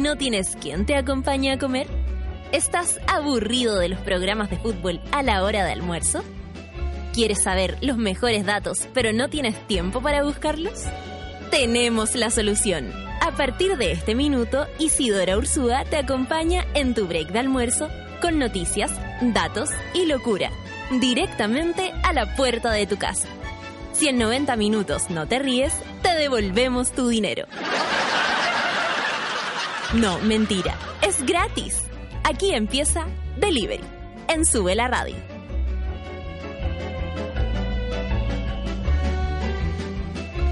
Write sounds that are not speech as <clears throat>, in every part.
¿No tienes quien te acompañe a comer? ¿Estás aburrido de los programas de fútbol a la hora de almuerzo? ¿Quieres saber los mejores datos, pero no tienes tiempo para buscarlos? Tenemos la solución. A partir de este minuto, Isidora Ursúa te acompaña en tu break de almuerzo con noticias, datos y locura, directamente a la puerta de tu casa. Si en 90 minutos no te ríes, te devolvemos tu dinero. No, mentira. Es gratis. Aquí empieza Delivery. En Sube la Radio.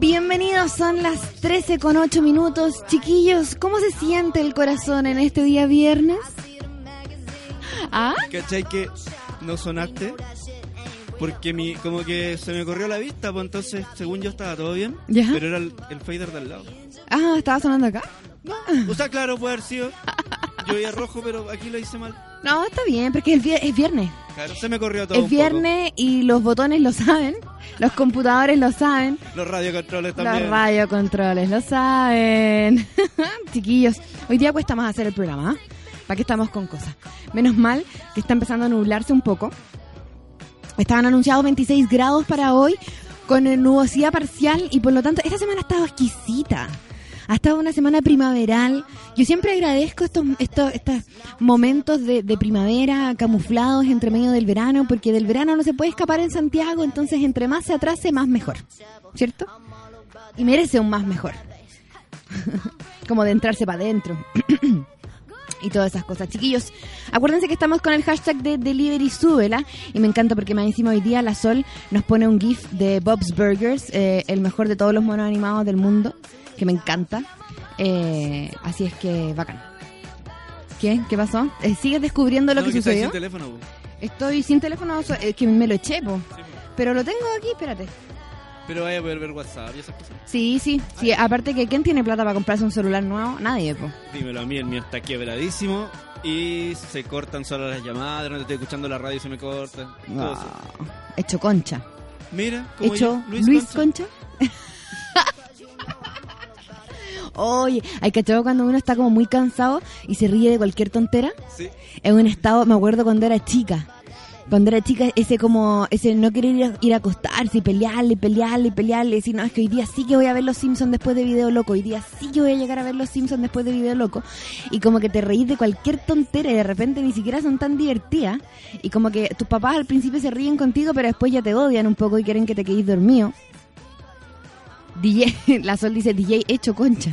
Bienvenidos, son las 13 con 8 minutos. Chiquillos, ¿cómo se siente el corazón en este día viernes? ¿Ah? ¿Cachai que no sonaste? Porque mi, como que se me corrió la vista, pues entonces, según yo estaba todo bien, Ya. pero era el, el fader del lado. Ah, ¿estaba sonando acá? O sea, claro, puede haber sido. Yo veía rojo, pero aquí lo hice mal. No, está bien, porque es, es viernes. Claro, se me corrió todo. Es un poco. viernes y los botones lo saben, los computadores lo saben, Los radiocontroles los también. radiocontroles lo saben. <laughs> Chiquillos, hoy día cuesta más hacer el programa, ¿ah? ¿Para qué estamos con cosas? Menos mal que está empezando a nublarse un poco. Estaban anunciados 26 grados para hoy con eh, nubosidad parcial y por lo tanto esta semana ha estado exquisita. Ha estado una semana primaveral. Yo siempre agradezco estos, estos, estos momentos de, de primavera camuflados entre medio del verano, porque del verano no se puede escapar en Santiago, entonces entre más se atrase, más mejor. ¿Cierto? Y merece un más mejor. <laughs> Como de entrarse para adentro. <clears throat> y todas esas cosas. Chiquillos, acuérdense que estamos con el hashtag de Delivery Súbela y me encanta porque más encima hoy día la Sol nos pone un GIF de Bob's Burgers, eh, el mejor de todos los monos animados del mundo, que me encanta. Eh, así es que bacán. ¿Qué? ¿Qué pasó? Eh, ¿Sigues descubriendo lo No, que que sucedió? sin teléfono. Estoy sin teléfono, eh, que me lo eché, po. Pero lo tengo aquí, espérate. Pero vaya a poder ver WhatsApp y esas cosas. Sí, sí, sí. Aparte que ¿quién tiene plata para comprarse un celular nuevo? Nadie, po. Dímelo a mí, el mío está quebradísimo y se cortan solo las llamadas, repente estoy escuchando la radio y se me corta. Ah, hecho concha. Mira, como hecho yo, Luis, Concha. Concha. Oye, hay cachado cuando uno está como muy cansado y se ríe de cualquier tontera. Sí. Es un estado, me acuerdo cuando era chica. Cuando era chica, ese como, ese no querer ir a, ir a acostarse y pelearle, pelearle, pelearle, decir, no, es que hoy día sí que voy a ver los Simpsons después de Video Loco, hoy día sí que voy a llegar a ver los Simpsons después de Video Loco. Y como que te reís de cualquier tontera y de repente ni siquiera son tan divertidas. Y como que tus papás al principio se ríen contigo, pero después ya te odian un poco y quieren que te quedes dormido. DJ, <laughs> la Sol dice DJ hecho concha.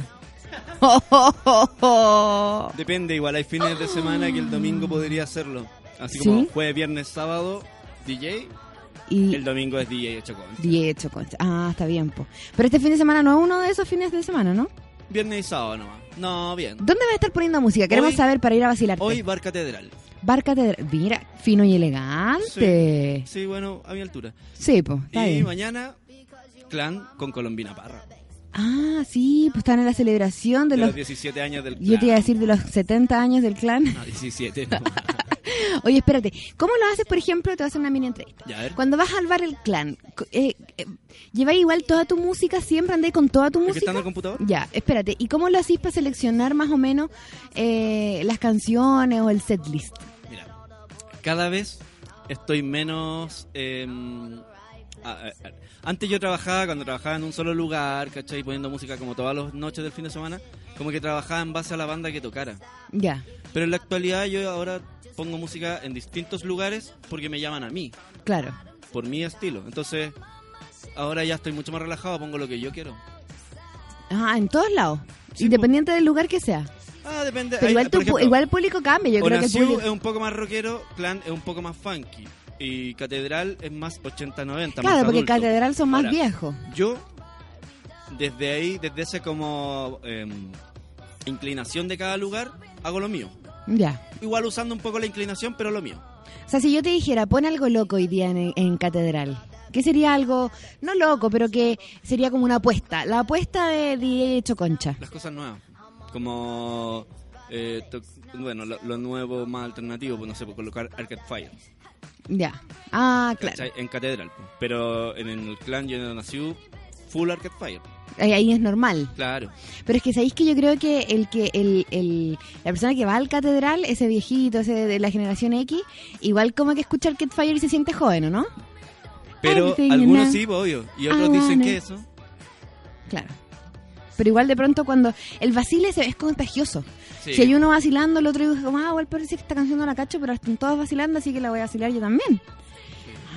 <laughs> Depende, igual hay fines de semana que el domingo podría hacerlo. Así ¿Sí? como jueves, viernes, sábado, DJ, Y el domingo es DJ hecho con. DJ hecho concha. Ah, está bien, po. Pero este fin de semana no es uno de esos fines de semana, ¿no? Viernes y sábado nomás. No, bien. ¿Dónde va a estar poniendo música? Queremos Hoy- saber para ir a vacilar. Hoy Bar Catedral. Bar Catedral. Mira, fino y elegante. Sí, bueno, a mi altura. Sí, pues, está y bien. mañana, clan con Colombina Parra. Ah, sí, pues están en la celebración de, De los... los 17 años del clan. Yo te iba a decir de los 70 años del clan. No, 17, no. <laughs> <laughs> Oye, espérate, ¿cómo lo haces, por ejemplo? Te voy a hacer una mini entrevista. Ya, a ver. Cuando vas al bar El Clan, eh, eh, ¿lleváis igual toda tu música? ¿Siempre andáis con toda tu ¿Es que música? está en el computador? Ya, espérate, ¿y cómo lo hacís para seleccionar más o menos eh, las canciones o el setlist? Mira, cada vez estoy menos ah, ah, ah, antes yo trabajaba, cuando trabajaba en un solo lugar, ¿cachai? Poniendo música como todas las noches del fin de semana, como que trabajaba en base a la banda que tocara. Ya, Pero en la actualidad yo ahora pongo música en distintos lugares porque me llaman a mí, claro. por mi estilo. Entonces, ahora ya estoy mucho más relajado, pongo lo que yo quiero. Ajá, en todos lados. Sí, Independiente del lugar que sea. Ah, depende. Pero igual, tu ejemplo, igual el público cambia. Yo creo que el público... es un poco más rockero, Clan es un poco más funky. Y Catedral es más 80-90. Claro, más porque adulto. Catedral son más Ahora, viejos. Yo, desde ahí, desde ese como em, inclinación de cada lugar, hago lo mío. Ya. Igual usando un poco la inclinación, pero lo mío. O sea, si yo te dijera, pon algo loco hoy día en, en Catedral, ¿qué sería algo, no loco, pero que sería como una apuesta? La apuesta de DJ Choconcha. Las cosas nuevas. Como, eh, to- bueno, lo, lo nuevo más alternativo, pues no sé, pues colocar Arcade Fire. Ya. Ah, claro. ¿cachai? En Catedral. Pero en el clan yo nací full Arcade Fire. Ahí, ahí es normal. Claro. Pero es que sabéis que yo creo que el que el, el- la persona que va al catedral, ese viejito, ese de la generación X, igual como que escucha Arcade Fire y se siente joven, ¿o no? Pero Everything algunos sí, obvio. Y otros I dicen que eso. Claro. Pero igual de pronto cuando el vacile se- es contagioso. Sí. Si hay uno vacilando, el otro dice como, ah, igual parece que esta canción no la cacho, pero están todos vacilando, así que la voy a vacilar yo también.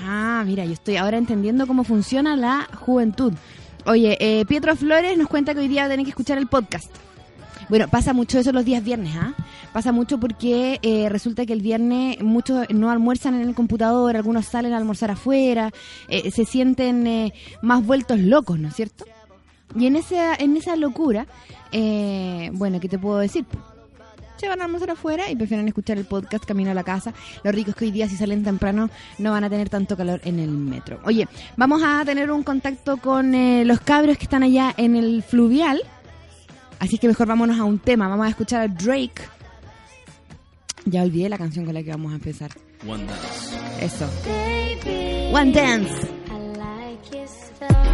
Ah, mira, yo estoy ahora entendiendo cómo funciona la juventud. Oye, eh, Pietro Flores nos cuenta que hoy día tienen que escuchar el podcast. Bueno, pasa mucho eso los días viernes, ¿ah? Pasa mucho porque eh, resulta que el viernes muchos no almuerzan en el computador, algunos salen a almorzar afuera, eh, se sienten eh, más vueltos locos, ¿no es cierto? Y en esa, en esa locura, eh, bueno, ¿qué te puedo decir? Se van a almorzar afuera y prefieren escuchar el podcast camino a la casa. Lo rico es que hoy día si salen temprano no van a tener tanto calor en el metro. Oye, vamos a tener un contacto con eh, los cabros que están allá en el fluvial. Así que mejor vámonos a un tema. Vamos a escuchar a Drake. Ya olvidé la canción con la que vamos a empezar. One Dance. Eso. One Dance.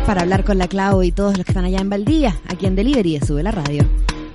Para hablar con la Clau y todos los que están allá en Valdivia, aquí en Delivery de Sube la Radio.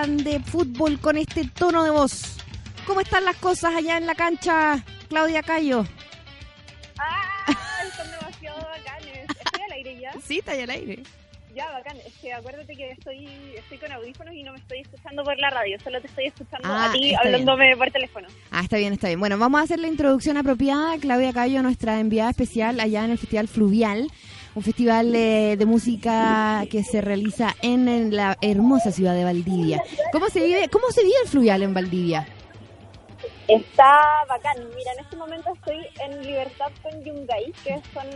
Hablan de fútbol con este tono de voz. ¿Cómo están las cosas allá en la cancha, Claudia Cayo? ¡Ah! Son demasiado bacanes. ¿Estoy al aire ya? Sí, está al aire. Ya, bacán. Es que acuérdate que estoy, estoy con audífonos y no me estoy escuchando por la radio. Solo te estoy escuchando Ah, a ti hablándome por teléfono. Ah, está bien, está bien. Bueno, vamos a hacer la introducción apropiada. Claudia Cayo, nuestra enviada especial allá en el Festival Fluvial, un festival eh, de música que se realiza en, en la hermosa ciudad de Valdivia. ¿Cómo se vive, cómo se vive el Fluvial en Valdivia? Está bacán. Mira, en este momento estoy en Libertad con Yungay, que son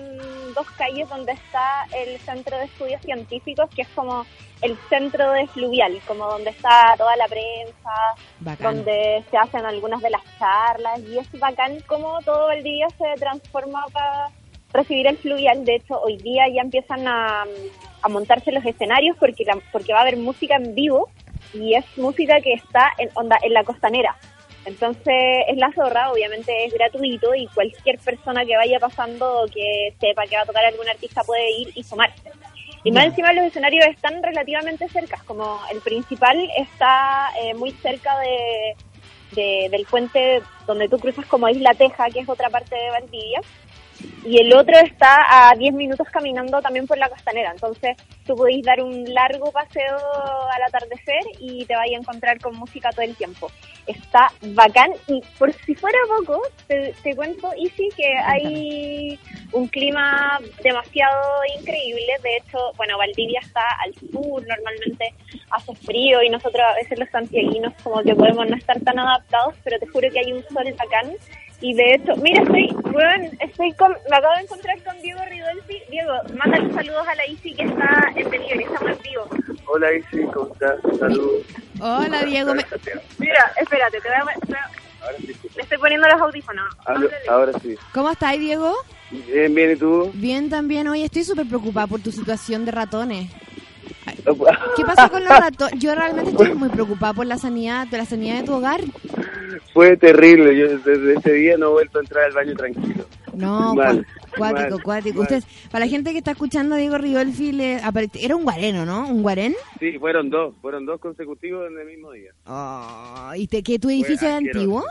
dos calles donde está el Centro de Estudios Científicos, que es como el centro de Fluvial, como donde está toda la prensa, Bacán. donde se hacen algunas de las charlas y es bacán como todo Valdivia se transforma para recibir el fluvial. De hecho, hoy día ya empiezan a, a montarse los escenarios porque, la- porque va a haber música en vivo y es música que está en, onda, en la costanera. Entonces es la zorra, obviamente es gratuito y cualquier persona que vaya pasando o que sepa que va a tocar algún artista puede ir y sumarse. Y más encima los escenarios están relativamente cerca, como el principal está eh, muy cerca de, de- del puente donde tú cruzas como Isla Teja, que es otra parte de Valdivia, y el otro está a 10 minutos caminando también por la costanera. Entonces tú podéis dar un largo paseo al atardecer y te vais a encontrar con música todo el tiempo. Está bacán y por si fuera poco, te, te cuento, Isi, que hay un clima demasiado increíble. De hecho, bueno, Valdivia está al sur, normalmente hace frío y nosotros a veces los santiaguinos como que podemos no estar tan adaptados, pero te juro que hay un sol bacán. Y de hecho, mira, estoy, weón, estoy con, me acabo de encontrar con Diego Ridolfi. Diego, mándale saludos a la Isi que está en delivery, estamos en vivo. Hola Isi, ¿cómo estás? Saludos. Hola, Diego. me- Mira, espérate, te voy a... Ahora sí. Le estoy poniendo los audífonos. Hablo- Háblale. ahora sí. ¿Cómo estás, Diego? Bien, bien, ¿y tú? Bien también. Oye, estoy súper preocupada por tu situación de ratones. ¿Qué pasó con los ratones? Yo realmente estoy muy preocupada por la sanidad, de la sanidad de tu hogar. Fue terrible. Yo desde ese día no he vuelto a entrar al baño tranquilo. No, Mal, cuático, mal, cuático. mal. Ustedes, para la gente que está escuchando a Diego Ridolfi, le era un guareno, ¿no? ¿Un guarén? Sí, fueron dos. Fueron dos consecutivos en el mismo día. Oh, ¿Y te, que tu edificio es antiguo?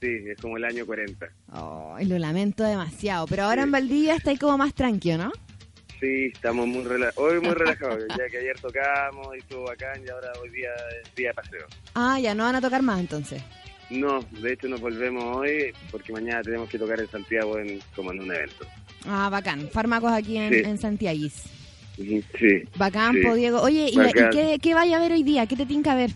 Sí, es como el año 40. Oh, lo lamento demasiado. Pero ahora Sí. en Valdivia está ahí como más tranquilo, ¿no? Sí, estamos muy relajados. Hoy muy relajados, ya que ayer tocamos y estuvo bacán y ahora hoy día es día de paseo. Ah, ya no van a tocar más entonces. No, de hecho nos volvemos hoy porque mañana tenemos que tocar en Santiago en, como en un evento. Ah, bacán. Fármacos aquí en, Sí. en Santiago. Sí. Bacán, sí. Diego. Oye, ¿y, qué, qué vaya a ver hoy día? ¿Qué te tinca ver?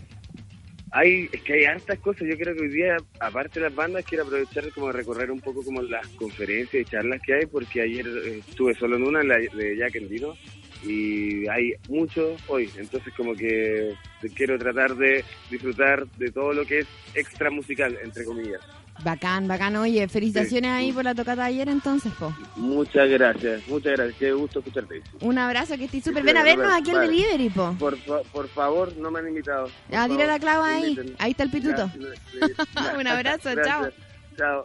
Hay, es que hay hartas cosas. Yo creo que hoy día, aparte de las bandas, quiero aprovechar como recorrer un poco como las conferencias y charlas que hay, porque ayer eh, estuve solo en una, la de Jack Endino, y hay mucho hoy. Entonces como que quiero tratar de disfrutar de todo lo que es extra musical, entre comillas. Bacán, bacán. Oye, felicitaciones ahí por la tocata de ayer entonces, po. Muchas gracias, muchas gracias. Qué gusto escucharte. Un abrazo, que estés súper. Ven a vernos aquí al vale. delivery, po. Por, fa- por favor, no me han invitado. Por dile favor, la clava ahí. inviten. Ahí está el pituto. Ya, sí, <laughs> ya. Un abrazo, chao. Chao.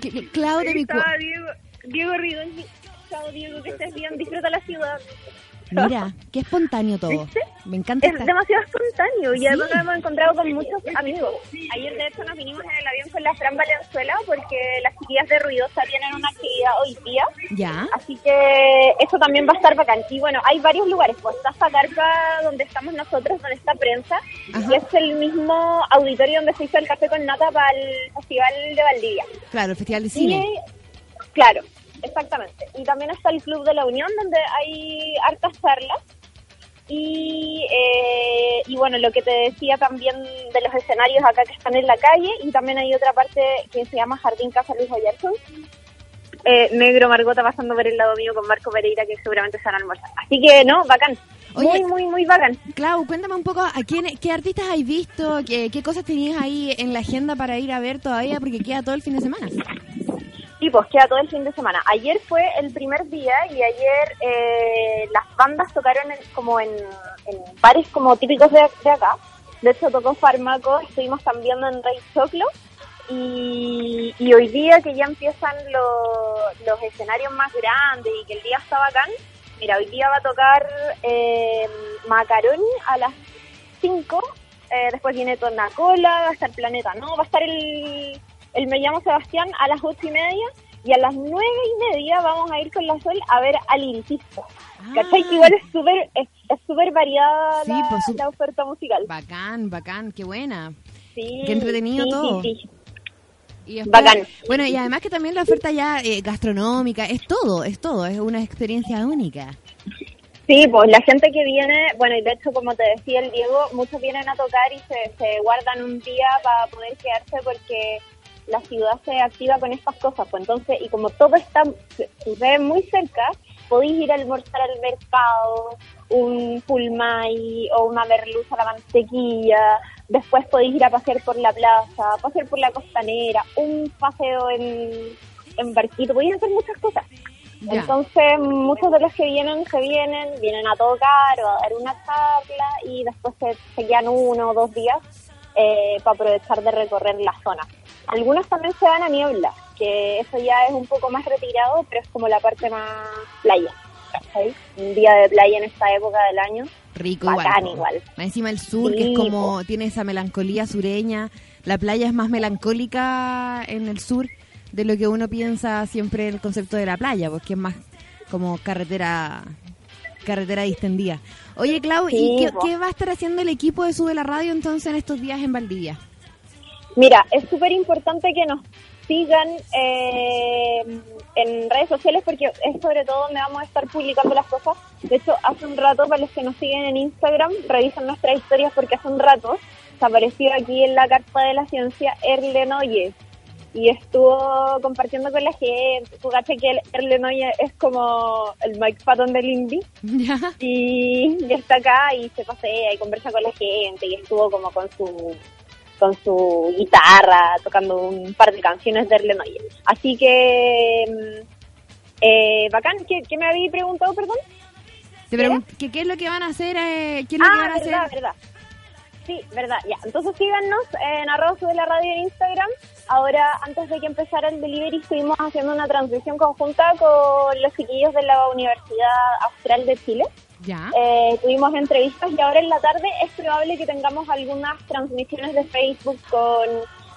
Que- que- Clau de Ahí mi cu- estaba Diego, Diego Ridolfi. Chao, Diego, que estés bien. Disfruta la ciudad. Mira, <laughs> qué espontáneo todo. ¿Viste? Me encanta Es demasiado espontáneo y Sí. además nos hemos encontrado con muchos amigos. Ayer de hecho nos vinimos en el avión con la Fran Valenzuela porque las chiquillas de Ruidosa tienen una actividad hoy día. Ya. Así que eso también va a estar bacán. Y bueno, hay varios lugares. Pues está esta carpa donde estamos nosotros, donde está prensa. Ajá. Y es el mismo auditorio donde se hizo el café con nata para el Festival de Valdivia. Claro, el Festival de Cine. Y, claro, exactamente. Y también está el Club de la Unión, donde hay hartas charlas. Y, eh, y bueno, lo que te decía también de los escenarios acá que están en la calle. Y también hay otra parte que se llama Jardín Casa Luis Oyarson. Eh, negro Margota pasando por el lado mío con Marco Pereira, que seguramente se van a almorzar. Así que no, bacán. Oye. muy, muy, muy bacán. Clau, cuéntame un poco a quién, qué artistas has visto, qué, qué cosas tenías ahí en la agenda para ir a ver todavía, porque queda todo el fin de semana. Y pues queda todo el fin de semana. Ayer fue el primer día y ayer eh, las bandas tocaron en- como en, en bares como típicos de, de acá. De hecho, tocó Fármaco, estuvimos también en Rey Choclo. Y, hoy día que ya empiezan lo- los escenarios más grandes y que el día está bacán, mira, hoy día va a tocar eh, Macaroni a las 5, eh, después viene Tornacola, va a estar Planeta No, va a estar el, el Me llamo Sebastián a las 8 y media y a las 9 y media vamos a ir con la Sol a ver al Liricista. ¿Cachai? Que igual es súper es, es súper variada Ah. Sí, la, pues, la oferta musical. Bacán, bacán, qué buena. Sí, Qué entretenido sí, todo. sí. Y después- Bacán. Bueno, y además que también la oferta ya eh, gastronómica, es todo, es todo, es una experiencia única. Sí, pues la gente que viene, bueno, y de hecho, como te decía el Diego, muchos vienen a tocar y se, se guardan un día para poder quedarse porque la ciudad se activa con estas cosas. Pues entonces, y como todo está, sucede muy cerca, podéis ir a almorzar al mercado, un pulmay o una merluza a la mantequilla, después podéis ir a pasear por la plaza, pasear por la costanera, un paseo en, en barquito, podéis hacer muchas cosas. Entonces, muchos de los que vienen, se vienen, vienen a tocar o a dar una charla y después se, se quedan uno o dos días eh, para aprovechar de recorrer la zona. Algunos también se van a Niebla, que eso ya es un poco más retirado, pero es como la parte más playa. Un día de playa en esta época del año. Rico Bacán igual. igual. Más encima el sur, que es como, tiene esa melancolía sureña. La playa es más melancólica en el sur de lo que uno piensa siempre el concepto de la playa, porque es más como carretera carretera distendida. Oye, Clau, ¿y qué va a estar haciendo el equipo de Sube la Radio entonces en estos días en Valdivia? Mira, es súper importante que nos sigan eh, en redes sociales porque es sobre todo donde vamos a estar publicando las cosas. De hecho, hace un rato, para los que nos siguen en Instagram, revisan nuestras historias porque hace un rato se apareció aquí en la carta de la ciencia Erlen Oyes y estuvo compartiendo con la gente. Tú caché que Erlen Oyes es como el Mike Patton del indie y está acá y se pasea y conversa con la gente y estuvo como con su con su guitarra tocando un par de canciones de Erlen Oyes. Así que mm, eh, bacán, ¿Qué, qué me había preguntado, perdón? Te pregunto, ¿qué, ¿qué es lo que van a hacer? eh, ¿Qué es lo que Ah, van a verdad, hacer? verdad. Sí, verdad, ya. Entonces síganos en arroba sube la radio en Instagram. Ahora, antes de que empezara el delivery, estuvimos haciendo una transmisión conjunta con los chiquillos de la Universidad Austral de Chile. Eh, tuvimos entrevistas y ahora en la tarde es probable que tengamos algunas transmisiones de Facebook con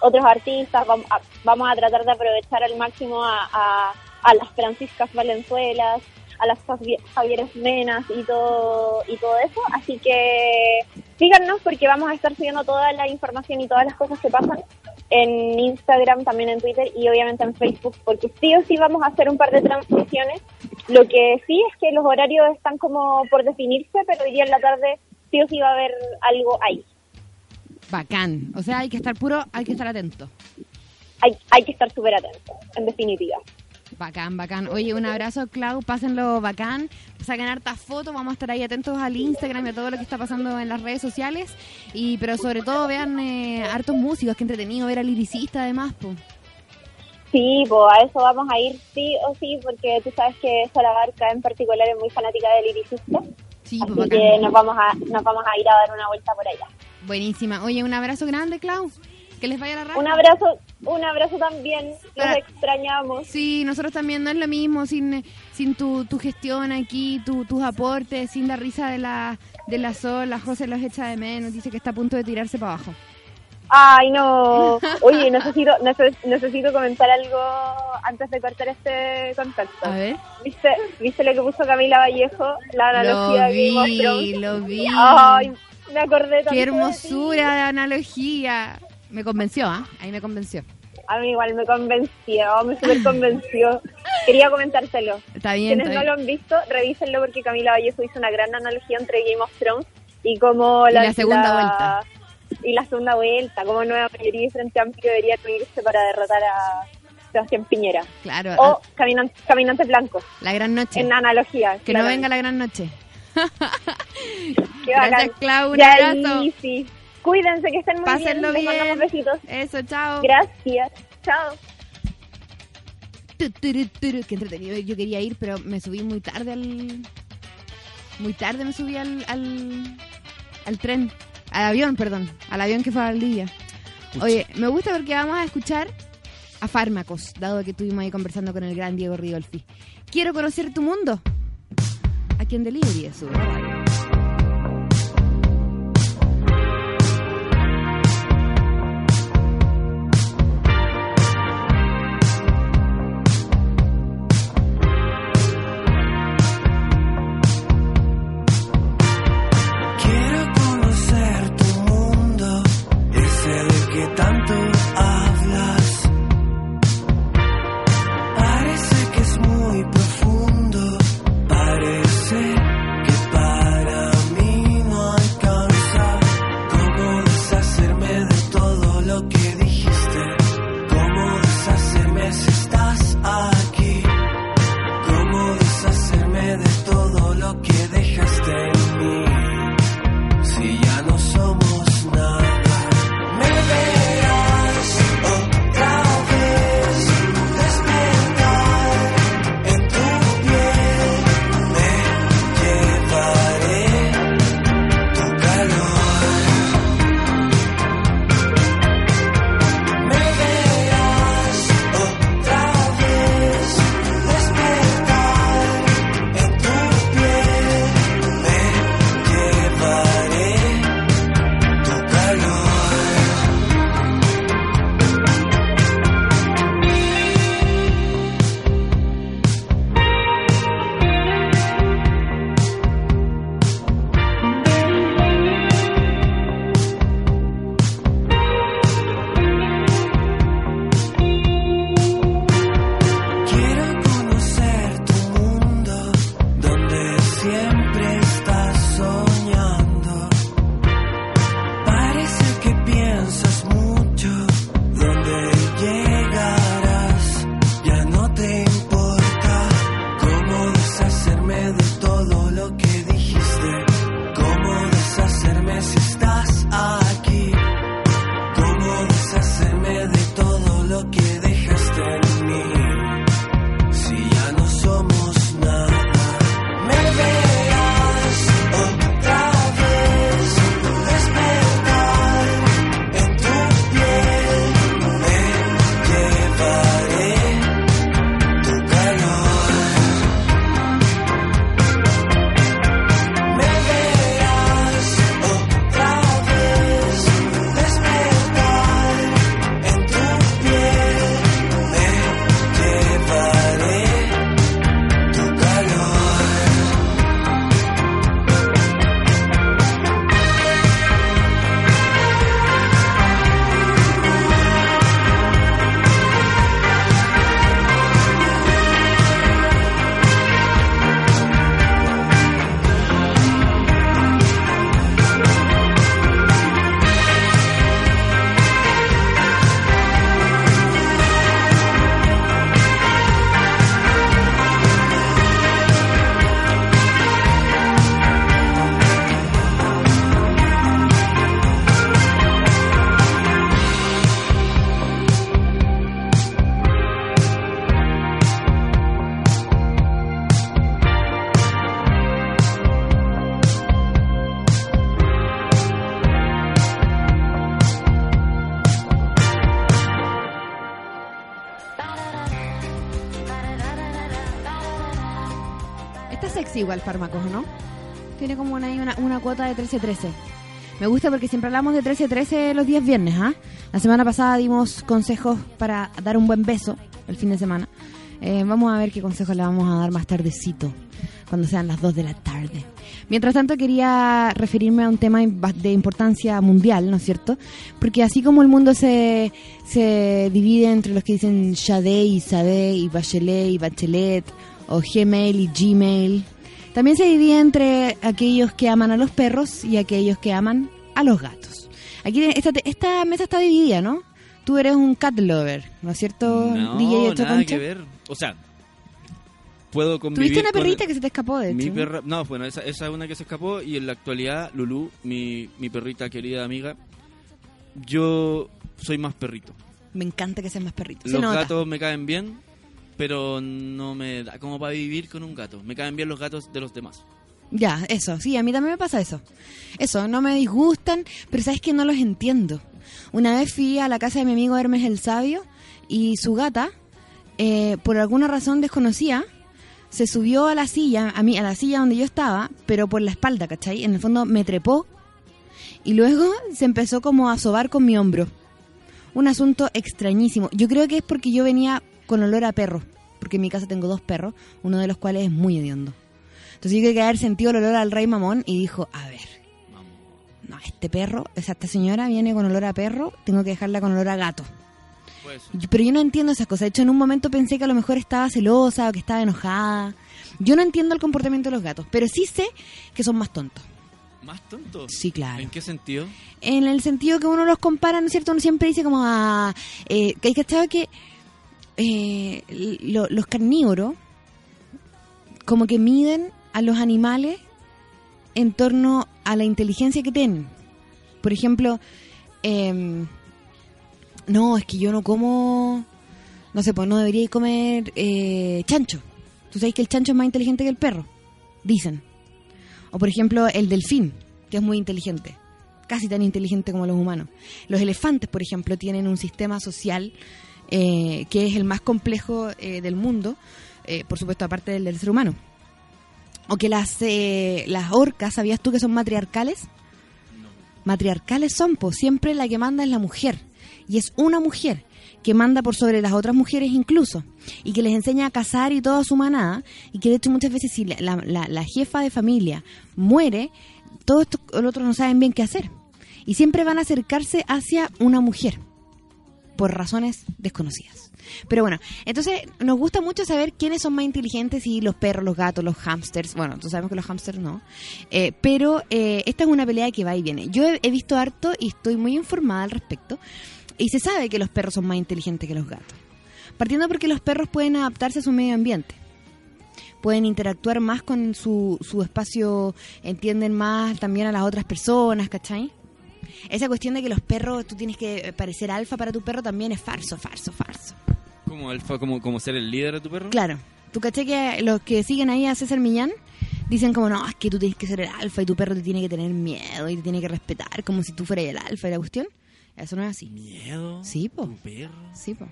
otros artistas. Vamos a, vamos a tratar de aprovechar al máximo a, a, a las Franciscas Valenzuelas, a las Javi- Javieres Menas y todo, y todo eso. Así que síganos porque vamos a estar subiendo toda la información y todas las cosas que pasan en Instagram, también en Twitter y obviamente en Facebook, porque sí o sí vamos a hacer un par de transmisiones. Lo que sí es que los horarios están como por definirse, pero hoy día en la tarde sí o sí va a haber algo ahí. Bacán. O sea, hay que estar puro, hay que estar atento. Hay, hay que estar súper atentos, en definitiva. Bacán, bacán. Oye, un abrazo, Clau. Pásenlo bacán. Saquen hartas fotos. Vamos a estar ahí atentos al Instagram y a todo lo que está pasando en las redes sociales. y Pero sobre todo vean eh, hartos músicos. Qué entretenido ver al liricista además. Po. Sí, pues a eso vamos a ir sí o sí, porque tú sabes que Sara Barca en particular es muy fanática del liricista. Sí, Así pues que nos vamos, a, nos vamos a ir a dar una vuelta por allá. Buenísima. Oye, un abrazo grande, Clau. Que les vaya la radio. Un abrazo, un abrazo también, los Para- extrañamos. Sí, nosotros también no es lo mismo sin, sin tu, tu gestión aquí, tu, tus aportes, sin la risa de la, de la Sol. La José los echa de menos. Dice que está a punto de tirarse para abajo. Ay, no. <laughs> Oye, necesito, neces- necesito comentar algo antes de cortar este contacto. A ver. ¿Viste, ¿Viste lo que puso Camila Vallejo? La analogía Lo de Game of vi, lo vi. Ay, me acordé tanto Qué de hermosura de analogía. Me convenció, ¿ah? Ahí me convenció. A mí igual me convenció, me super convenció. Quería comentárselo. Está bien, Quienes no lo han visto, revísenlo porque Camila Vallejo hizo una gran analogía entre Game of Thrones y como Y la segunda vuelta. Y la segunda vuelta, como nueva mayoría y Frente Amplio debería unirse para derrotar a Sebastián Piñera. Claro, O ah, Caminante, Caminante Blanco, la gran noche. en analogía. Que no venga la gran noche. Qué Gracias. Clau. Un abrazo. sí. Cuídense, que estén muy Pásenlo bien. Les mandamos bien. besitos. Eso, chao. Gracias. Chao. Qué entretenido. Yo quería ir, pero me subí muy tarde al. Muy tarde me subí al. al, al tren. Al avión, perdón. Al avión que fue a Valdivia. Oye, me gusta porque vamos a escuchar a Fármacos, dado que estuvimos ahí conversando con el gran Diego Ridolfi. Quiero conocer tu mundo. Aquí en Delivery es igual Fármacos, ¿no? Tiene como una, una, una cuota de 13-13. Me gusta porque siempre hablamos de 13-13 los días viernes, ¿ah? La semana pasada dimos consejos para dar un buen beso el fin de semana. Eh, vamos a ver qué consejos le vamos a dar más tardecito, cuando sean las 2 de la tarde. Mientras tanto, quería referirme a un tema de importancia mundial, ¿no es cierto? Porque así como el mundo se, se divide entre los que dicen Sade y Sade y Bachelet y Bachelet, o Gmail y Gmail, también se divide entre aquellos que aman a los perros y aquellos que aman a los gatos. Aquí esta, esta mesa está dividida, ¿no? Tú eres un cat lover, ¿no es cierto, No, DJ nada Concha? que ver. O sea, puedo convivir Tuviste una con- perrita que se te escapó, de Mi hecho. perra, no, bueno, esa, esa es una que se escapó y en la actualidad, Lulu, mi, mi perrita querida amiga, yo soy más perrito. Me encanta que seas más perrito. Los gatos me caen bien, pero no me da como para vivir con un gato. Me caen bien los gatos de los demás. Ya, eso, sí, a mí también me pasa eso. Eso, no me disgustan, pero sabes que no los entiendo. Una vez fui a la casa de mi amigo Hermes el Sabio y su gata, eh, por alguna razón desconocida, se subió a la silla, a mí, a la silla donde yo estaba, pero por la espalda, ¿cachai? En el fondo me trepó y luego se empezó como a sobar con mi hombro. Un asunto extrañísimo. Yo creo que es porque yo venía con olor a perro, porque en mi casa tengo dos perros, uno de los cuales es muy hediondo. Entonces yo creo que haber sentido el olor al rey mamón y dijo, a ver, no, este perro, o sea, esta señora viene con olor a perro, tengo que dejarla con olor a gato. Yo- Pero yo no entiendo esas cosas. De hecho, en un momento pensé que a lo mejor estaba celosa o que estaba enojada. Yo no entiendo el comportamiento de los gatos, pero sí sé que son más tontos. ¿Más tonto? Sí, claro. ¿En qué sentido? En el sentido que uno los compara, ¿no es cierto? Uno siempre dice como, ah, eh, que hay cachado que eh, lo- los carnívoros como que miden a los animales en torno a la inteligencia que tienen. Por ejemplo, em, no, es que yo no como, no sé, pues no debería comer eh, chancho. Tú sabes que el chancho es más inteligente que el perro, dicen. O por ejemplo, el delfín, que es muy inteligente, casi tan inteligente como los humanos. Los elefantes, por ejemplo, tienen un sistema social eh, que es el más complejo eh, del mundo, eh, por supuesto, aparte del del ser humano. O que las, eh, las orcas, ¿sabías tú que son matriarcales? Matriarcales son, pues siempre la que manda es la mujer. Y es una mujer que manda por sobre las otras mujeres incluso. Y que les enseña a cazar y toda su manada. Y que de hecho muchas veces si la, la- la- jefa de familia muere, todos los otros no saben bien qué hacer. Y siempre van a acercarse hacia una mujer. Por razones desconocidas. Pero bueno, entonces nos gusta mucho saber quiénes son más inteligentes, y los perros, los gatos, los hamsters. Bueno, tú sabemos que los hamsters no. Eh, pero eh, esta es una pelea que va y viene. Yo he, he visto harto y estoy muy informada al respecto. Y se sabe que los perros son más inteligentes que los gatos. Partiendo porque los perros pueden adaptarse a su medio ambiente. Pueden interactuar más con su, su espacio, entienden más también a las otras personas, ¿cachai? Esa cuestión de que los perros, tú tienes que parecer alfa para tu perro también es falso, falso, falso. ¿Como, alfa, como, como ser el líder de tu perro? Claro. ¿Tú caché que los que siguen ahí a César Millán dicen como, no, es que tú tienes que ser el alfa y tu perro te tiene que tener miedo y te tiene que respetar como si tú fueras el alfa y la cuestión? Eso no es así. ¿Miedo? Sí, po. ¿Tu perro? Sí, po.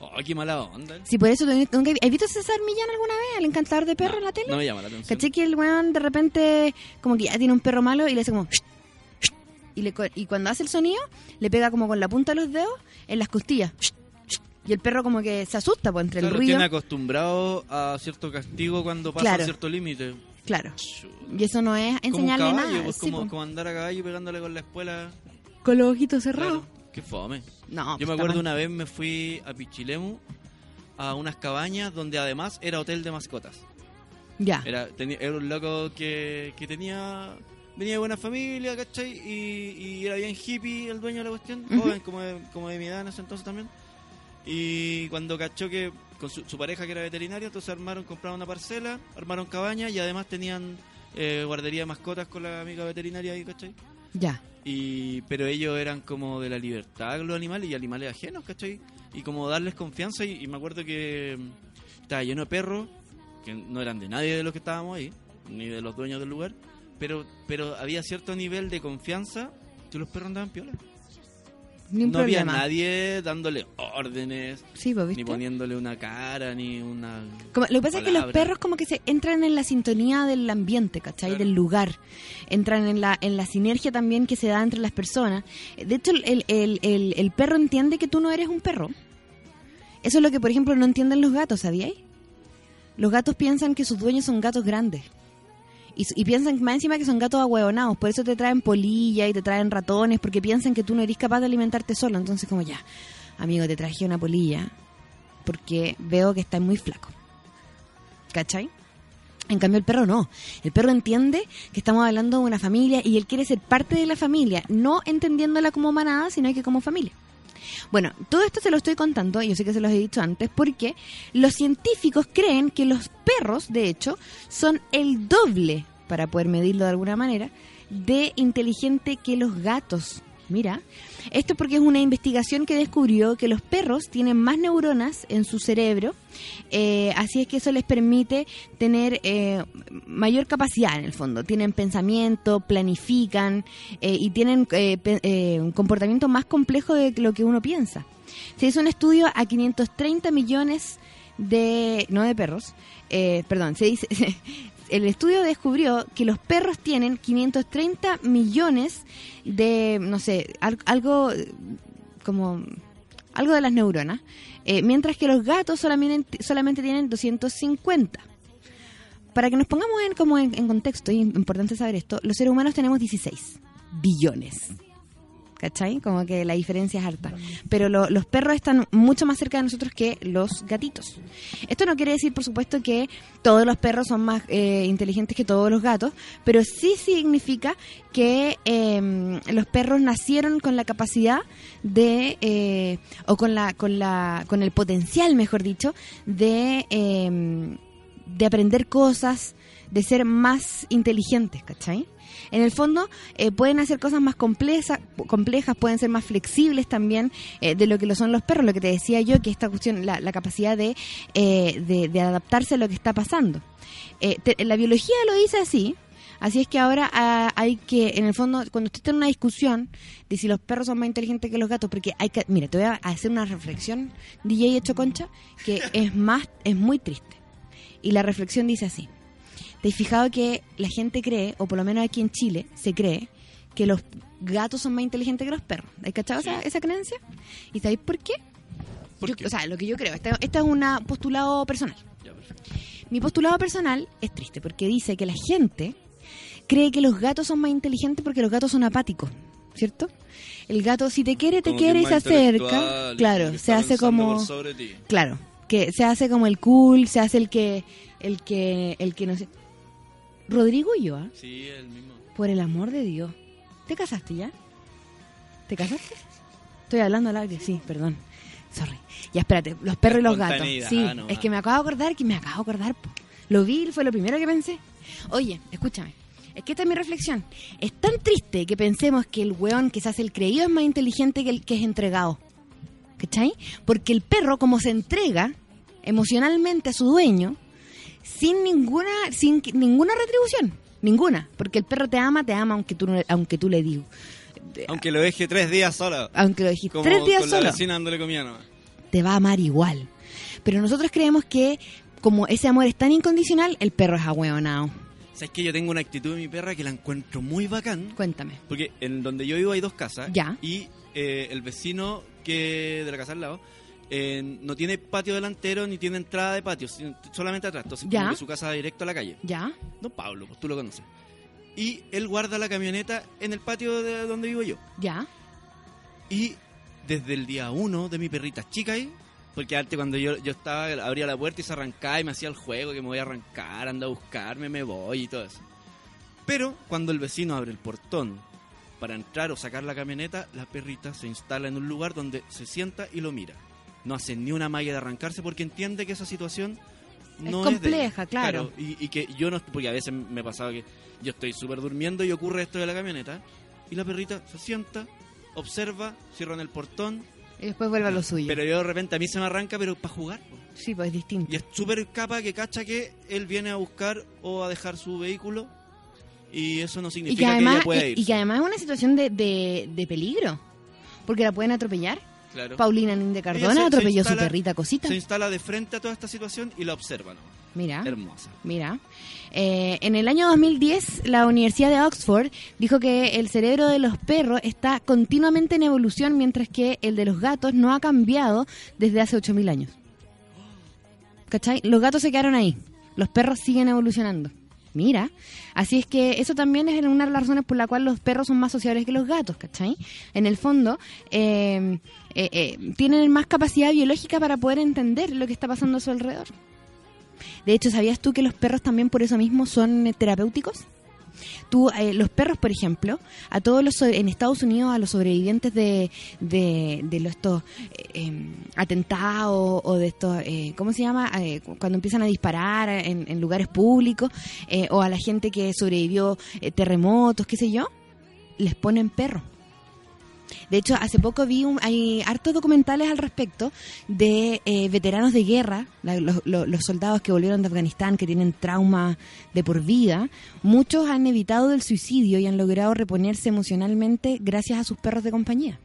Oh, qué mala onda. Sí, por eso, nunca- ¿has visto a César Millán alguna vez, el encantador de perros en la tele? No me llama la atención. ¿Caché que el weón de repente como que ya tiene un perro malo y le hace como... Y, le, y cuando hace el sonido, le pega como con la punta de los dedos en las costillas. Y el perro como que se asusta pues, entre Claro, el ruido. tiene acostumbrado a cierto castigo cuando pasa Claro. cierto límite. Claro. Y eso no es Como enseñarle caballo, nada. pues, sí, como, po. como andar a caballo pegándole con la espuela. Con los ojitos cerrados. Claro, qué fome. No, Yo pues, me está acuerdo mal. una vez me fui a Pichilemu a unas cabañas donde además era hotel de mascotas. Ya. Era, tenía, era un loco que, que tenía venía de buena familia, ¿cachai? Y, y era bien hippie el dueño de la cuestión, Ujú. joven, como de, como de mi edad en ese entonces también. Y cuando cachó que con su, su pareja que era veterinaria, entonces armaron, compraron una parcela, armaron cabaña y además tenían eh, guardería de mascotas con la amiga veterinaria ahí, ¿cachai? Ya. Y, pero ellos eran como de la libertad los animales y animales ajenos, ¿cachai? Y como darles confianza y, y me acuerdo que estaba lleno de perros, que no eran de nadie de los que estábamos ahí, ni de los dueños del lugar, pero, pero había cierto nivel de confianza que los perros andaban piola. Ni no había nadie dándole órdenes, Sí, ni poniéndole una cara, ni una... Como- lo que pasa es que los perros como que se entran en la sintonía del ambiente, ¿cachai? Del lugar. Entran en la, en la sinergia también que se da entre las personas. De hecho, el, el, el, el perro entiende que tú no eres un perro. Eso es lo que, por ejemplo, no entienden los gatos, ¿sabíais? Los gatos piensan que sus dueños son gatos grandes. Y, piensan más encima que son gatos ahueonados. Por eso te traen polilla y te traen ratones, porque piensan que tú no eres capaz de alimentarte solo. Entonces, como ya, amigo, te traje una polilla porque veo que estás muy flaco. ¿Cachai? En cambio el perro no. El perro entiende que estamos hablando de una familia y él quiere ser parte de la familia, no entendiéndola como manada, sino que como familia. Bueno, todo esto se lo estoy contando, y yo sé que se los he dicho antes, porque los científicos creen que los perros, de hecho, son el doble, para poder medirlo de alguna manera, de inteligente que los gatos. Mira, esto porque es una investigación que descubrió que los perros tienen más neuronas en su cerebro, eh, así es que eso les permite tener eh, mayor capacidad en el fondo. Tienen pensamiento, planifican eh, y tienen un comportamiento más complejo de lo que uno piensa. Se hizo un estudio a 530 millones de, no de perros, perdón, se dice, <laughs> el estudio descubrió que los perros tienen 530 millones de, no sé, al- algo como algo de las neuronas, eh, mientras que los gatos solamente, solamente tienen 250. Para que nos pongamos en, como en, en contexto, y es importante saber esto, los seres humanos tenemos 16 billones. ¿Cachai? Como que la diferencia es harta. Pero lo- los perros están mucho más cerca de nosotros que los gatitos. Esto no quiere decir, por supuesto, que todos los perros son más eh, inteligentes que todos los gatos, pero sí significa que eh, los perros nacieron con la capacidad de, eh, o con la, con la, con el potencial, mejor dicho, de, eh, de aprender cosas, de ser más inteligentes, ¿cachai? En el fondo eh, pueden hacer cosas más complejas, complejas, pueden ser más flexibles también eh, de lo que lo son los perros. Lo que te decía yo, que esta cuestión, la, la capacidad de, eh, de, adaptarse a lo que está pasando. Eh, la biología lo dice así. Así es que ahora ah, hay que, en el fondo, cuando usted en una discusión de si los perros son más inteligentes que los gatos, porque hay que, mira, te voy a hacer una reflexión, DJ hecho concha, que es más, es muy triste. Y la reflexión dice así. ¿Te has fijado que la gente cree, o por lo menos aquí en Chile, se cree que los gatos son más inteligentes que los perros? ¿Has cachado esa, esa creencia? ¿Y sabéis por qué? ¿Por Yo- qué? O sea, lo que yo creo. Este, este es un postulado personal. Ya. Mi postulado personal es triste porque dice que la gente cree que los gatos son más inteligentes porque los gatos son apáticos, ¿cierto? El gato si te quiere, te Como quiere y se acerca. Claro, se hace como... por sobre ti. Claro, que se hace como el cool, se hace el que... El que... El que no sé... Rodrigo y yo, ¿ah? Sí, el mismo. Por el amor de Dios. ¿Te casaste ya? ¿Te casaste? Estoy hablando al aire, sí, perdón. Sorry. Ya espérate, los perros y los gatos. Sí, nomás. es que me acabo de acordar que me acabo de acordar. po. Lo vi, fue lo primero que pensé. Oye, escúchame. Es que esta es mi reflexión. Es tan triste que pensemos que el weón que se hace el creído es más inteligente que el que es entregado. ¿Cachai? Porque el perro, como se entrega emocionalmente a su dueño, sin ninguna, sin ninguna retribución. Ninguna. Porque el perro te ama, te ama aunque tú, no- aunque tú le digas. Aunque lo deje tres días solo. Aunque lo dijiste Como tres días con solo, la vecina dándole comida nomás. te va a amar igual. Pero nosotros creemos que como ese amor es tan incondicional, el perro es ahueonado. ¿Sabes que yo tengo una actitud de mi perra que la encuentro muy bacán? Cuéntame. Porque en donde yo vivo hay dos casas. Ya. Y eh, el vecino que de la casa al lado eh, no tiene patio delantero ni tiene entrada de patio, solamente atrás. Entonces, Ya. como que su casa da directo a la calle. ¿Ya? Don Pablo, pues tú lo conoces. Y él guarda la camioneta en el patio de donde vivo yo. ¿Ya? Y desde el día uno de mi perrita chica ahí, porque antes cuando yo, yo estaba, abría la puerta y se arrancaba y me hacía el juego que me voy a arrancar, anda a buscarme, me voy y todo eso. Pero cuando el vecino abre el portón para entrar o sacar la camioneta, la perrita se instala en un lugar donde se sienta y lo mira. No hace ni una malla de arrancarse porque entiende que esa situación no Es es, de compleja, claro. y, y que yo no, porque a veces me pasaba que yo estoy súper durmiendo y ocurre esto de la camioneta y la perrita se sienta, observa, cierran el portón, Y después vuelve a lo suyo. pero yo de repente a mí se me arranca, pero para jugar. sí, pues es distinto. Y es súper capa que cacha que él viene a buscar o a dejar su vehículo y eso no Y significa que, que, además, ella pueda y, ir. y que además es una situación de, de, de peligro. Porque la pueden atropellar. Claro. Paulina Nin de Ella Cardona se- se atropelló su perrita cosita. Se instala de frente a toda esta situación y la observa, ¿no? Mira. Hermosa. Mira, eh, en el año 2010 la Universidad de Oxford dijo que el cerebro de los perros está continuamente en evolución mientras que el de los gatos no ha cambiado desde hace 8.000 años. ¿Cachai? Los gatos se quedaron ahí, los perros siguen evolucionando. Mira, así es que eso también es una de las razones por la cual los perros son más sociables que los gatos, ¿cachai? En el fondo, eh, eh, eh, tienen más capacidad biológica para poder entender lo que está pasando a su alrededor. De hecho, ¿sabías tú que los perros también por eso mismo son eh, terapéuticos? Tú, eh, los perros, por ejemplo, a todos los en Estados Unidos, a los sobrevivientes de, de, de los, estos eh, em, atentados o de estos, eh, ¿cómo se llama? Eh, cu- cuando empiezan a disparar en, en lugares públicos o a la gente que sobrevivió terremotos, qué sé yo, les ponen perro. De hecho, hace poco vi, un, hay hartos documentales al respecto de eh, veteranos de guerra, la- los, los- soldados que volvieron de Afganistán, que tienen trauma de por vida. Muchos han evitado el suicidio y han logrado reponerse emocionalmente gracias a sus perros de compañía.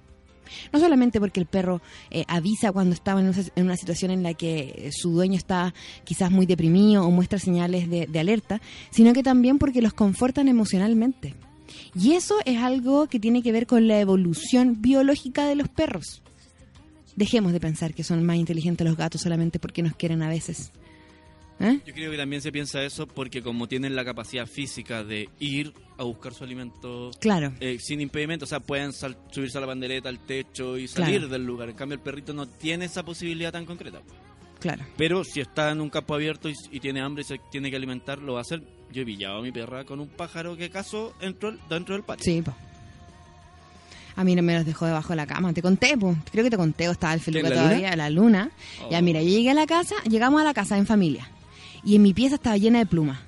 No solamente porque el perro eh, avisa cuando estaba en una, en una situación en la que eh, su dueño está quizás muy deprimido o muestra señales de alerta, sino que también porque los confortan emocionalmente. Y eso es algo que tiene que ver con la evolución biológica de los perros. Dejemos de pensar que son más inteligentes los gatos solamente porque nos quieren a veces. ¿Eh? Yo creo que también se piensa eso porque como tienen la capacidad física de ir a buscar su alimento Claro. eh, sin impedimento, o sea, pueden sal- subirse a la bandereta, al techo y salir Claro. del lugar. En cambio, el perrito no tiene esa posibilidad tan concreta. Claro. Pero si está en un campo abierto y, y tiene hambre y se tiene que alimentar, lo va a hacer. Yo he pillado a mi perra con un pájaro que cazó dentro, dentro del patio. Sí, po. A mí no me los dejó debajo de la cama. Te conté, pues. Creo que te conté, o estaba el Felipe ¿La todavía, la luna. Oh. Ya, mira, yo llegué a la casa, llegamos a la casa en familia. Y en mi pieza estaba llena de plumas.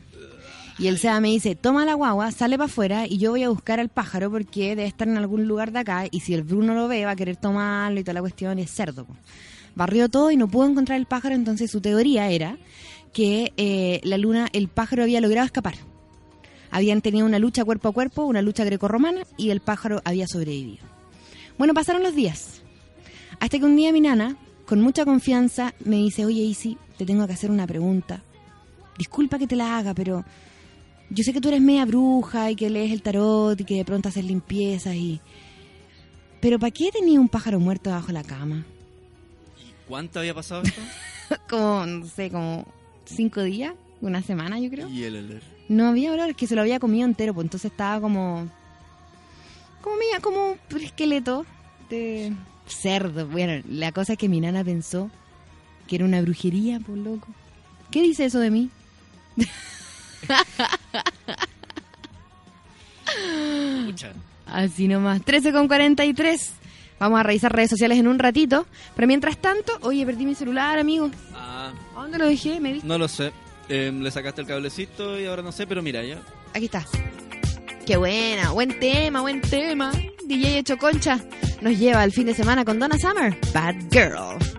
Y el Seba me dice, toma la guagua, sale para afuera y yo voy a buscar al pájaro porque debe estar en algún lugar de acá y si el Bruno lo ve va a querer tomarlo y toda la cuestión y es cerdo. po. Barrió todo y no pudo encontrar el pájaro, entonces su teoría era que eh, la luna, el pájaro había logrado escapar. Habían tenido una lucha cuerpo a cuerpo, una lucha grecorromana y el pájaro había sobrevivido. Bueno, pasaron los días. Hasta que un día mi nana, con mucha confianza, me dice, oye Isi, te tengo que hacer una pregunta. Disculpa que te la haga, pero yo sé que tú eres media bruja y que lees el tarot y que de pronto haces limpiezas y... Pero ¿para qué tenía un pájaro muerto debajo de la cama? ¿Cuánto había pasado esto? <laughs> como, no sé, como cinco días, una semana yo creo. y el olor. No había olor, que se lo había comido entero, pues entonces estaba como. Como mía, como un esqueleto de cerdo. Bueno, la cosa es que mi nana pensó que era una brujería, por loco. ¿Qué dice eso de mí? <laughs> Así nomás. 13 con 43. Vamos a revisar redes sociales en un ratito. Pero mientras tanto, oye, perdí mi celular, amigo. Ah, ¿A dónde lo dejé? ¿Me viste? no lo sé. Eh, le sacaste el cablecito y ahora no sé, pero mira ya. Aquí está. Qué buena, buen tema, buen tema. DJ Hecho Concha nos lleva al fin de semana con Donna Summer, Bad Girl.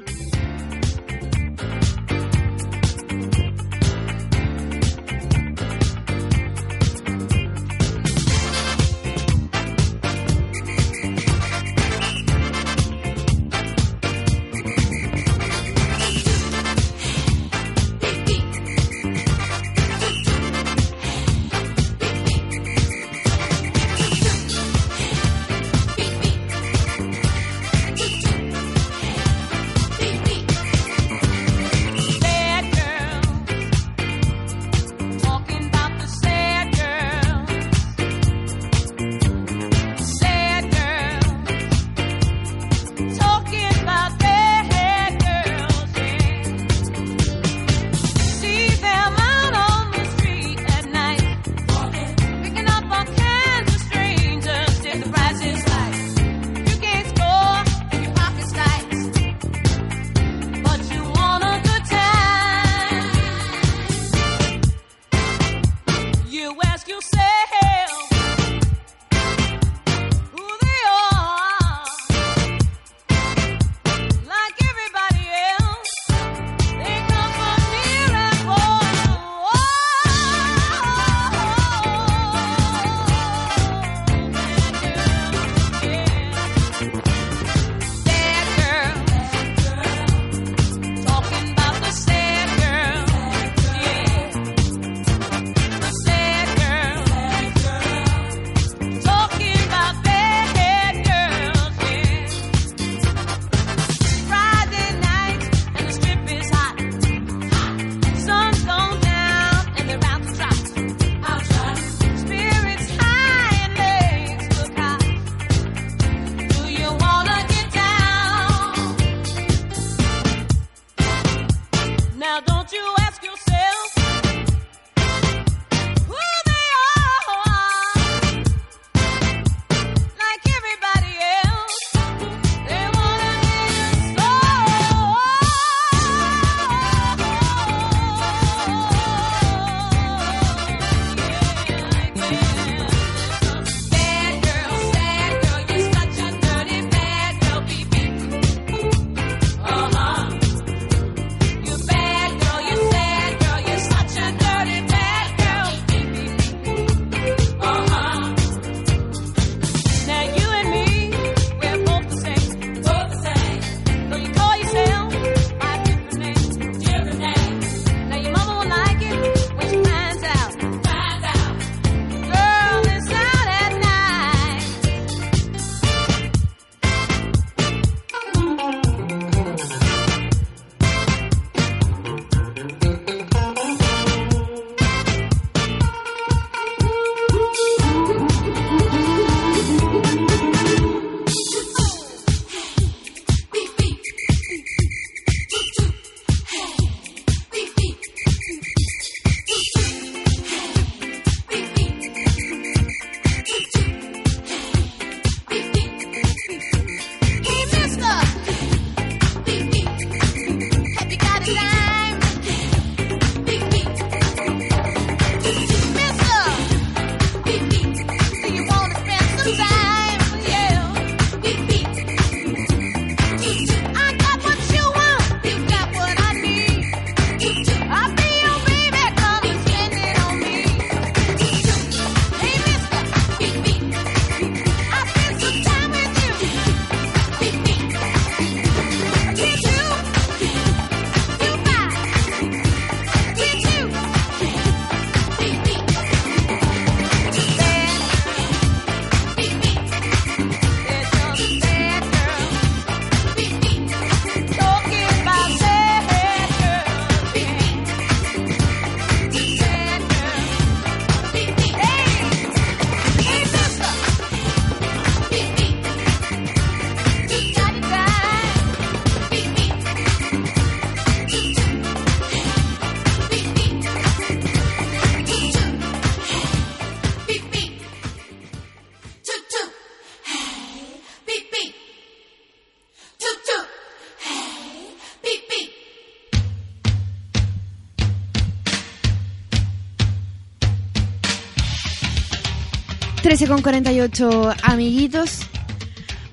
13 con 48 amiguitos.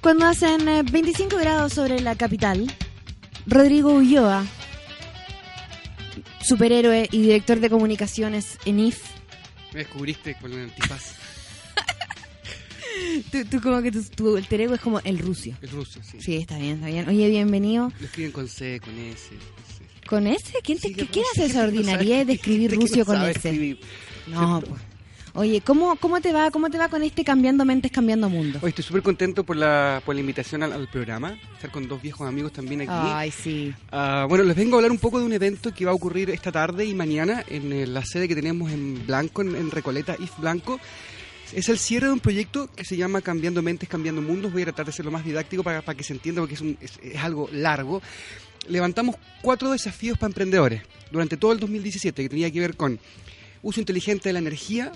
Cuando hacen eh, 25 grados sobre la capital, Rodrigo Ulloa, superhéroe y director de comunicaciones en IF. Me descubriste con el antifaz. <laughs> Tú, tú como que tu, tu alter ego es como el rucio. El ruso, sí. Sí, está bien, está bien. Oye, bienvenido. Lo escriben con C, con S. no sé. ¿Con? ¿Quién, te, Sí, ¿qué, quién hace esa ordinariedad de escribir rucio no con ese? escribir. No, pues. Oye, ¿cómo, ¿cómo te va cómo te va con este Cambiando Mentes, Cambiando Mundo? Hoy estoy súper contento por la, por la invitación al, al programa. Estar con dos viejos amigos también aquí. Ay, sí. Ah, bueno, les vengo a hablar un poco de un evento que va a ocurrir esta tarde y mañana en eh, la sede que tenemos en Blanco, en, en Recoleta, IF Blanco. Es el cierre de un proyecto que se llama Cambiando Mentes, Cambiando Mundos. Voy a tratar de ser lo más didáctico para, para que se entienda porque es, un- es- es algo largo. Levantamos cuatro desafíos para emprendedores durante todo el 2017 que tenía que ver con uso inteligente de la energía,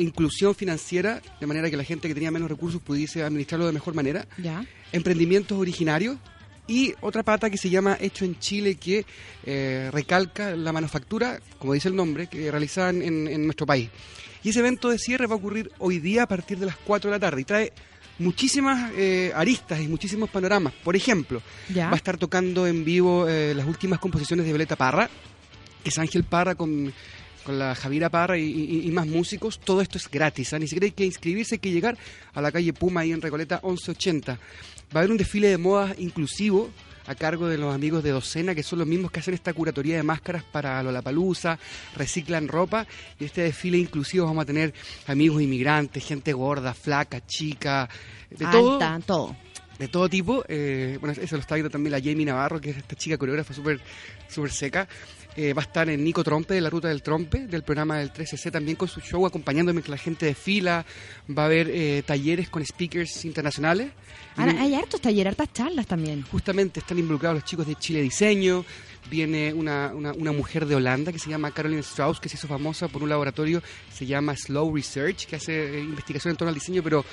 inclusión financiera, de manera que la gente que tenía menos recursos pudiese administrarlo de mejor manera, Ya. emprendimientos originarios y otra pata que se llama Hecho en Chile que eh, recalca la manufactura, como dice el nombre, que realizaban en, en nuestro país. Y ese evento de cierre va a ocurrir hoy día a partir de las 4 de la tarde y trae muchísimas eh, aristas y muchísimos panoramas. Por ejemplo, Ya. va a estar tocando en vivo eh, las últimas composiciones de Violeta Parra, que es Ángel Parra con, con la Javiera Parra y, y- y más músicos. Todo esto es gratis, ¿ah? ni siquiera hay que inscribirse, hay que llegar a la calle Puma ahí en Recoleta 1180. Va a haber un desfile de modas inclusivo a cargo de los amigos de Docena, que son los mismos que hacen esta curatoría de máscaras para Lollapalooza, reciclan ropa, y este desfile inclusivo vamos a tener amigos inmigrantes, gente gorda, flaca, chica, de todo Alta, todo. de todo tipo. eh, bueno, eso lo está viendo también la Jamie Navarro, que es esta chica coreógrafa súper súper seca. Eh, va a estar en Nico Trompe, de la Ruta del Trompe, del programa del 13C, también con su show, acompañándome mientras la gente desfila. Va a haber eh, talleres con speakers internacionales. Ahora, hay hartos talleres, hartas charlas también. Justamente están involucrados los chicos de Chile Diseño. Viene una, una, una mujer de Holanda que se llama Caroline Strauss, que se hizo famosa por un laboratorio, se llama Slow Research, que hace eh, investigación en torno al diseño, pero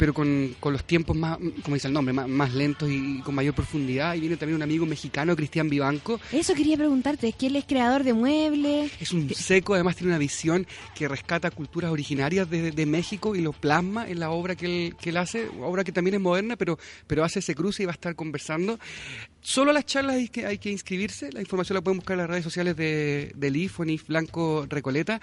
pero con, con los tiempos más, como dice el nombre, más, más lentos y con mayor profundidad. Y viene también un amigo mexicano, Cristian Vivanco. Eso quería preguntarte, es que él es creador de muebles. Es un seco, además tiene una visión que rescata culturas originarias de, de México y lo plasma en la obra que él, que él hace, obra que también es moderna, pero, pero hace ese cruce y va a estar conversando. Solo las charlas hay que, hay que inscribirse, la información la pueden buscar en las redes sociales de, del IF IF Blanco Recoleta.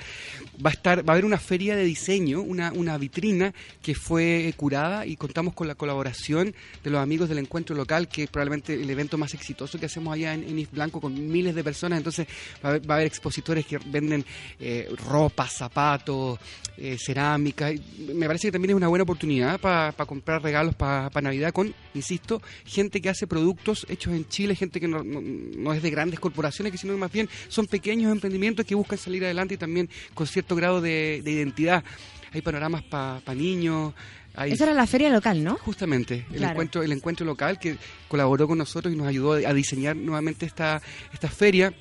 Va a estar, va a haber una feria de diseño, una, una vitrina que fue curada y contamos con la colaboración de los amigos del encuentro local, que es probablemente el evento más exitoso que hacemos allá en, en IF Blanco con miles de personas. Entonces va a haber, va a haber expositores que venden eh, ropa, zapatos, eh, cerámica. Me parece que también es una buena oportunidad para comprar regalos para Navidad con, insisto, gente que hace productos hechos en Chile, gente que no, es de grandes corporaciones, que sino más bien son pequeños emprendimientos que buscan salir adelante y también con cierto grado de, de identidad. Hay panoramas para niños. Esa era la feria local, ¿no? Justamente, el Claro. encuentro, el encuentro local que colaboró con nosotros y nos ayudó a diseñar nuevamente esta, esta feria.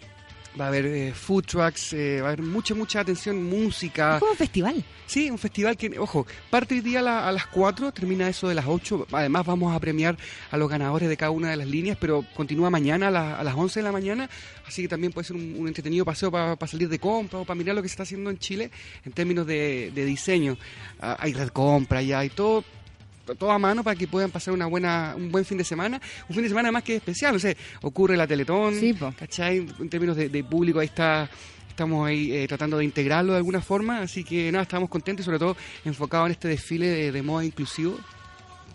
Va a haber eh, food trucks, eh, va a haber mucha, mucha atención, música. Es como un festival. Sí, un festival que, ojo, parte hoy día a, la- a las 4, termina eso de las 8. Además vamos a premiar a los ganadores de cada una de las líneas, pero continúa mañana a, la- a las 11 de la mañana, así que también puede ser un, un entretenido paseo para salir de compra o para mirar lo que se está haciendo en Chile en términos de, de diseño. Ah, hay red compra, ya hay todo todo a mano para que puedan pasar una buena un buen fin de semana un fin de semana más que especial no sé ocurre la Teletón Sí. ¿cachai? en términos de, de público ahí está estamos ahí eh, tratando de integrarlo de alguna forma así que nada estamos contentos y sobre todo enfocados en este desfile de, de moda inclusivo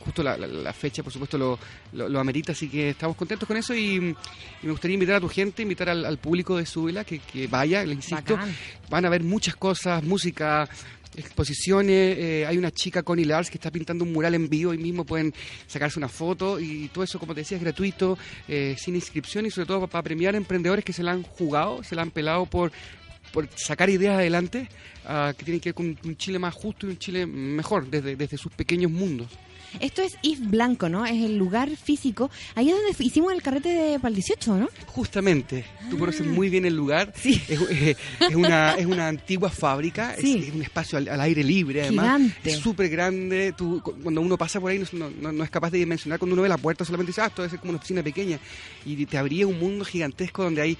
justo la, la- la fecha por supuesto lo, lo, lo amerita así que estamos contentos con eso y, y me gustaría invitar a tu gente invitar al, al público de Súbela que, que vaya le insisto Bacán. van a ver muchas cosas, música, exposiciones. eh, hay una chica, Connie Lars, que está pintando un mural en vivo y mismo pueden sacarse una foto y todo eso, como te decía, es gratuito, eh, sin inscripción y sobre todo para premiar emprendedores que se la han jugado, se la han pelado por por sacar ideas adelante ah, que tienen que ver con un Chile más justo y un Chile mejor desde, desde sus pequeños mundos. Esto es IF Blanco, ¿no? Es el lugar físico. Ahí es donde hicimos el carrete de para el 18, ¿no? Justamente, tú conoces muy bien el lugar. Ah. Sí. Es, eh, es una, es una antigua fábrica, es- Sí. es, un espacio al, al aire libre, además. Gigante. Es súper grande. Tú, cu- cuando uno pasa por ahí, no, no- no es capaz de dimensionar. Cuando uno ve la puerta, solamente dice, ah, esto debe ser como una oficina pequeña. Y te abría un mundo gigantesco donde hay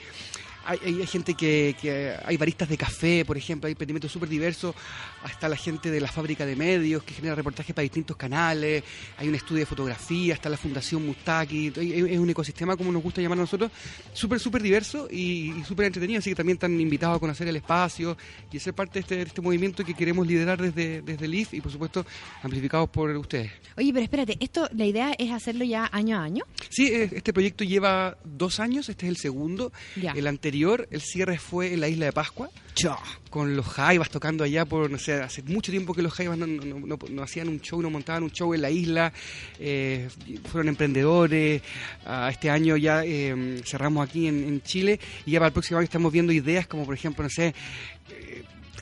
hay, gente que, que hay baristas de café, por ejemplo, hay emprendimientos súper diversos, hasta la gente de la fábrica de medios que genera reportajes para distintos canales, hay un estudio de fotografía, está la Fundación Mustaki, es un ecosistema, como nos gusta llamar a nosotros, súper, súper diverso y, y súper entretenido, así que también están invitados a conocer el espacio y ser parte de este, de este movimiento que queremos liderar desde, desde el IF y, por supuesto, amplificados por ustedes. Oye, pero espérate, esto, la idea es hacerlo ya año a año. Sí, este proyecto lleva dos años, este es el segundo. Ya. El anterior, el cierre fue en la isla de Pascua, con los Jaivas tocando allá por, no sé, hace mucho tiempo que los Jaivas no, no- no- no hacían un show, no montaban un show en la isla, eh, fueron emprendedores, Ah, este año ya eh, cerramos aquí en, en Chile. Y ya para el próximo año estamos viendo ideas como, por ejemplo, no sé...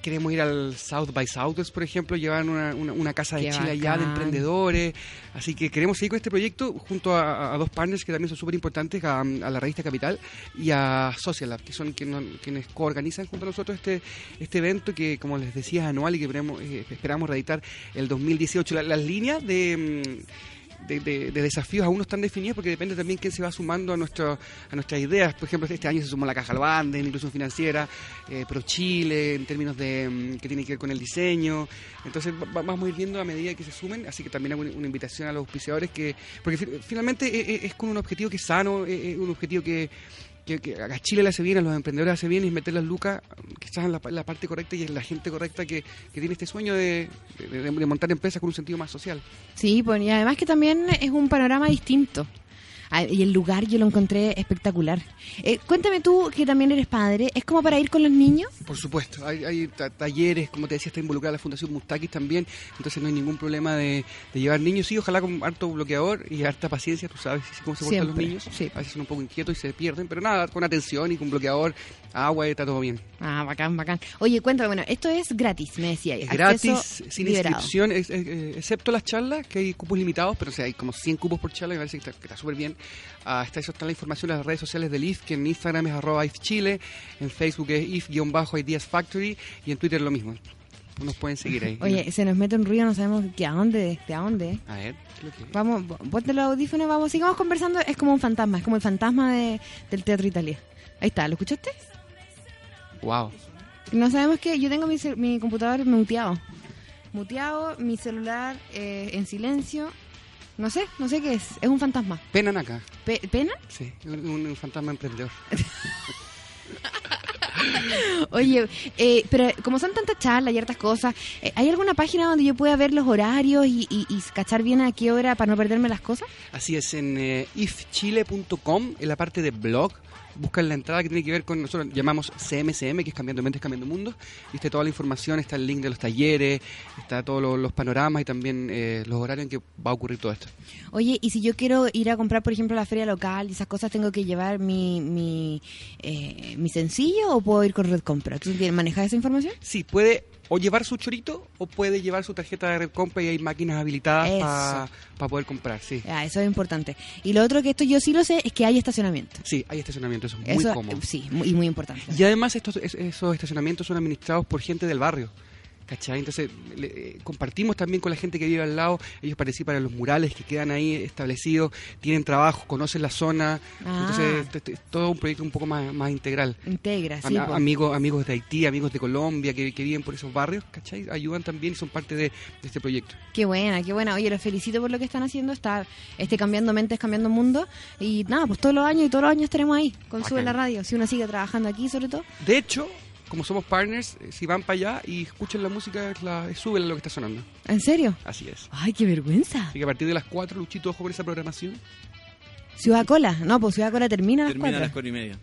Queremos ir al South by Southwest, por ejemplo, llevar una, una- una casa de Qué Chile allá de bacán. emprendedores. Así que queremos seguir con este proyecto junto a, a dos partners que también son súper importantes, a, a la revista Capital y a Social Lab, que son quien- quienes coorganizan junto a nosotros este, este evento que, como les decía, es anual y que esperamos, eh, esperamos reeditar el 2018. La- las líneas de... mm, de, de- de desafíos aún no están definidas porque depende también quién se va sumando a, nuestro, a nuestras ideas. Por ejemplo, este año se sumó la Caja Albán de Inclusión Financiera, eh, Pro Chile, en términos de mm, que tiene que ver con el diseño. Entonces va- va- vamos a ir viendo a medida que se sumen, así que también hago una, invitación a los auspiciadores que, porque fi- finalmente eh, eh, es con un objetivo que es sano, eh, eh, un objetivo que, que, a Chile le hace bien, a los emprendedores le hace bien, es meter las lucas quizás en la, parte correcta y en la gente correcta que, que tiene este sueño de, de- de montar empresas con un sentido más social. Sí, pues, y además que también es un panorama distinto. Ah, Y el lugar yo lo encontré espectacular. Eh, cuéntame tú, que también eres padre, ¿es como para ir con los niños? Por supuesto, hay, hay ta- talleres, como te decía, está involucrada la Fundación Mustakis también, entonces no hay ningún problema de, de llevar niños, sí, ojalá con harto bloqueador y harta paciencia, tú sabes cómo se portan los niños, sí. a veces son un poco inquietos y se pierden, pero nada, con atención y con bloqueador, agua, está todo bien. Ah, bacán, bacán. Oye, cuéntame, bueno, esto es gratis, me decía. Es gratis, sin liberado. inscripción, es- es- eh, excepto las charlas, que hay cupos limitados, pero o sea, hay como 100 cupos por charla, me parece que está súper bien. Ah, está eso está la información en las redes sociales del IF, que en Instagram es arroba IFChile, en Facebook es IF-Ideas Factory y en Twitter lo mismo. Nos pueden seguir ahí. Oye, se nos mete un ruido, no sabemos que a dónde, de a dónde. A ver, ¿qué lo que- Vamos, ponte los audífonos, vamos, sigamos conversando. Es como un fantasma, es como el fantasma de, del Teatro Italia. Ahí está, ¿lo escuchaste? Wow. No sabemos que yo tengo mi, mi computador muteado. Muteado, mi celular eh, en silencio. No sé, no sé qué es. Es un fantasma. Penan acá. Pe- ¿Pena? Sí, un, un fantasma emprendedor. <laughs> Oye, eh, pero como son tantas charlas y hartas cosas, eh, ¿hay alguna página donde yo pueda ver los horarios y, y- y cachar bien a qué hora para no perderme las cosas? Así es, en eh, ifchile.com, en la parte de blog, buscan la entrada que tiene que ver con, nosotros llamamos CMCM, que es Cambiando Mentes, Cambiando Mundos, y está toda la información, está el link de los talleres, está todos los, los panoramas y también eh, los horarios en que va a ocurrir todo esto. Oye, y si yo quiero ir a comprar, por ejemplo, a la feria local y esas cosas, ¿tengo que llevar mi, mi, eh, mi sencillo o puedo ir con Red Compra? ¿Tú manejas esa información? Sí, puede o llevar su chorito o puede llevar su tarjeta de red compra y hay máquinas habilitadas para poder comprar, sí. Ah, eso es importante. Y lo otro que esto yo sí lo sé es que hay estacionamiento. Sí, hay estacionamiento, eso es muy Eso, cómodo. sí, muy- y muy importante. Y además estos, es- esos estacionamientos son administrados por gente del barrio. ¿Cachai? Entonces le- eh, compartimos también con la gente que vive al lado, ellos participan en los murales que quedan ahí establecidos, tienen trabajo, conocen la zona, Ah. entonces este- este es todo un proyecto un poco más, más integral. Integra, sí. Am- amigos, amigos de Haití, amigos de Colombia que, que viven por esos barrios, ¿cachai? Ayudan también y son parte de, de este proyecto. Qué buena, qué buena. Oye, los felicito por lo que están haciendo. Está este cambiando mentes, cambiando mundo. Y nada, pues todos los años y todos los años estaremos ahí con Sube la Radio. Si uno sigue trabajando aquí, sobre todo. De hecho, como somos partners, eh, si van para allá y escuchan la música, la, suben lo que está sonando. ¿En serio? Así es. Ay, qué vergüenza. Así que a partir de las 4, Luchito, ojo con esa programación. Ciudad Cola. No, pues Ciudad Cola termina a las Termina a las cuatro. cuatro y media.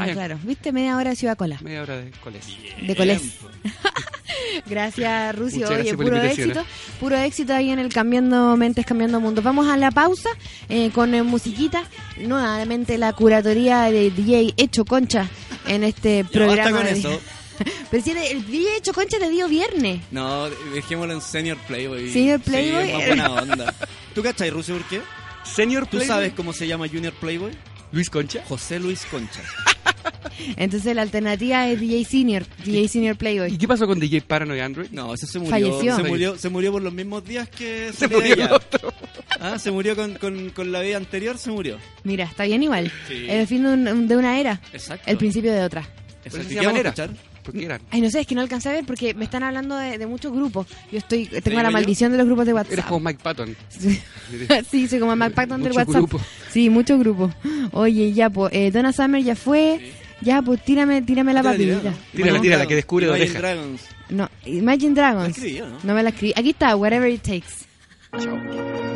Ah, claro. ¿Viste? Media hora de Ciudad Cola. Media hora de coles. De Colés. <laughs> <laughs> Gracias. Muchas Oye, gracias puro éxito. Puro éxito ahí en el Cambiando Mentes, Cambiando Mundos. Vamos a la pausa eh, con eh, musiquita. Nuevamente la curatoría de DJ Hecho Concha en este <laughs> Ya programa. basta con de- eso. <laughs> Pero si el, el DJ Hecho Concha te dio viernes. No, dejémoslo en Senior Playboy. Senior Playboy. Sí, es más buena onda. ¿Tú cachai, Rusio, por qué? Senior ¿Tú Playboy. sabes cómo se llama Junior Playboy? Luis Concha. José Luis Concha. <laughs> Entonces la alternativa es DJ Senior, DJ Senior ¿Y Playboy. qué pasó con DJ Paranoid Android? No, ese se murió. Falleció. Se murió, se murió por los mismos días que Se murió de el otro. Ah, se murió con, con, con la vida anterior, se murió. Mira, está bien igual. Sí. El fin de, un- de una era. Exacto. El principio de otra. Exacto. ¿Y qué a manera. escuchar? Porque eran. Ay, no sé, es que no alcancé a ver porque me están hablando de, de muchos grupos. Yo estoy tengo la yo? maldición de los grupos de WhatsApp. Eres como Mike Patton. Sí, <laughs> sí, soy como el McPacton del WhatsApp. grupo. Sí, muchos grupos. Oye, ya, pues, eh, Donna Summer ya fue. Ya, pues, tírame, tírame la papelita. tírala, Tírala, ¿no? tírala, que descubre Imagine oreja. Dragons. No, Imagine Dragons. La escribí, ¿o no? No me la escribí. Aquí está, Whatever It Takes. Chao.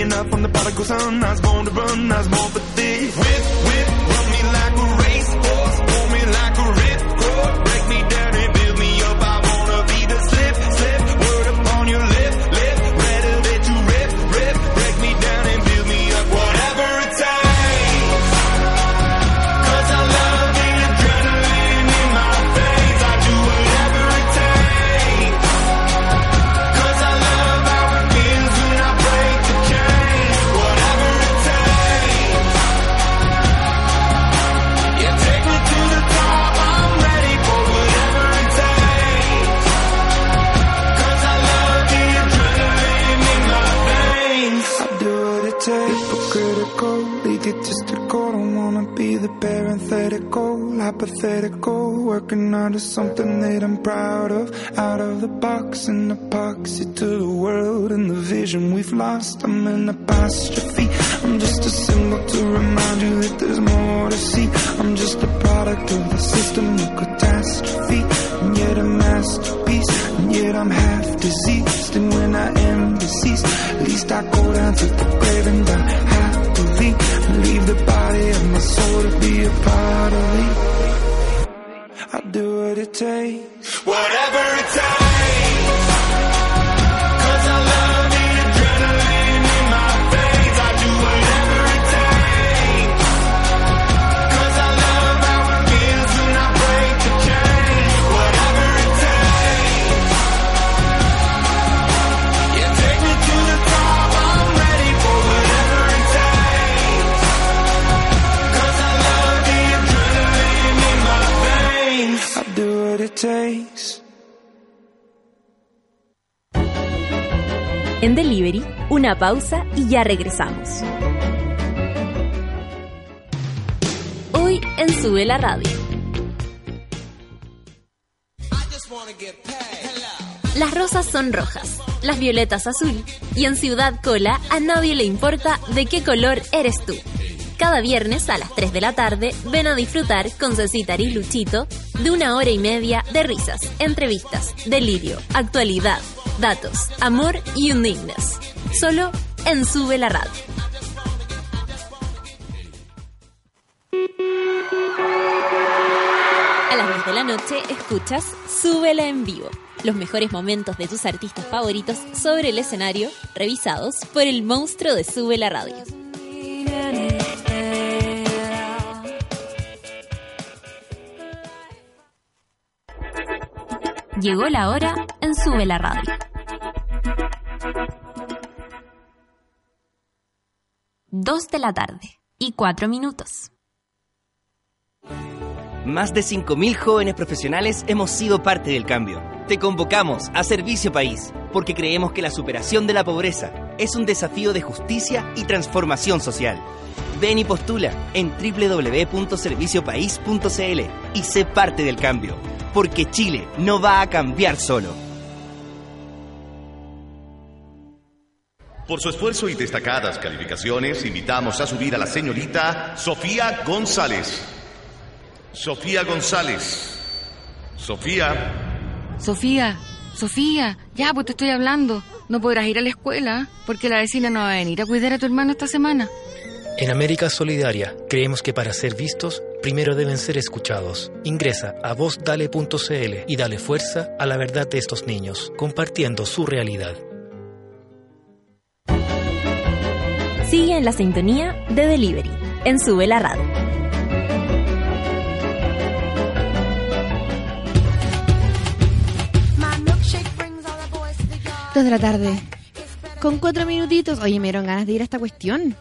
enough from the prodigal son. I was born to run. I was born for hypothetical. Working out of something that I'm proud of. Out of the box, an epoxy to the world and the vision we've lost. I'm an apostrophe. En Delivery, una pausa y ya regresamos. Hoy en Sube la Radio. Las rosas son rojas, las violetas azul y en Ciudad Cola a nadie le importa de qué color eres tú. Cada viernes a las 3 de la tarde ven a disfrutar con Cecitar y Luchito de una hora y media de risas, entrevistas, delirio, actualidad, datos, amor y undignes. Solo en Sube la Radio. A las 10 de la noche escuchas Súbela en vivo. Los mejores momentos de tus artistas favoritos sobre el escenario, revisados por el monstruo de Sube la Radio. Llegó la hora en Sube la Radio. Dos de la tarde y cuatro minutos. Más de 5.000 jóvenes profesionales hemos sido parte del cambio. Te convocamos a Servicio País, porque creemos que la superación de la pobreza es un desafío de justicia y transformación social. Ven y postula en www.serviciopaís.cl y sé parte del cambio, porque Chile no va a cambiar solo. Por su esfuerzo y destacadas calificaciones, invitamos a subir a la señorita Sofía González. Sofía González. Sofía. Sofía, Sofía, ya pues te estoy hablando. No podrás ir a la escuela porque la vecina no va a venir a cuidar a tu hermano esta semana. En América Solidaria creemos que para ser vistos, primero deben ser escuchados. Ingresa a vozdale.cl y dale fuerza a la verdad de estos niños, compartiendo su realidad. Sigue en la sintonía de Delivery, en Sube la Radio. Dos de la tarde. Con cuatro minutitos. Oye, me dieron ganas de ir a esta cuestión.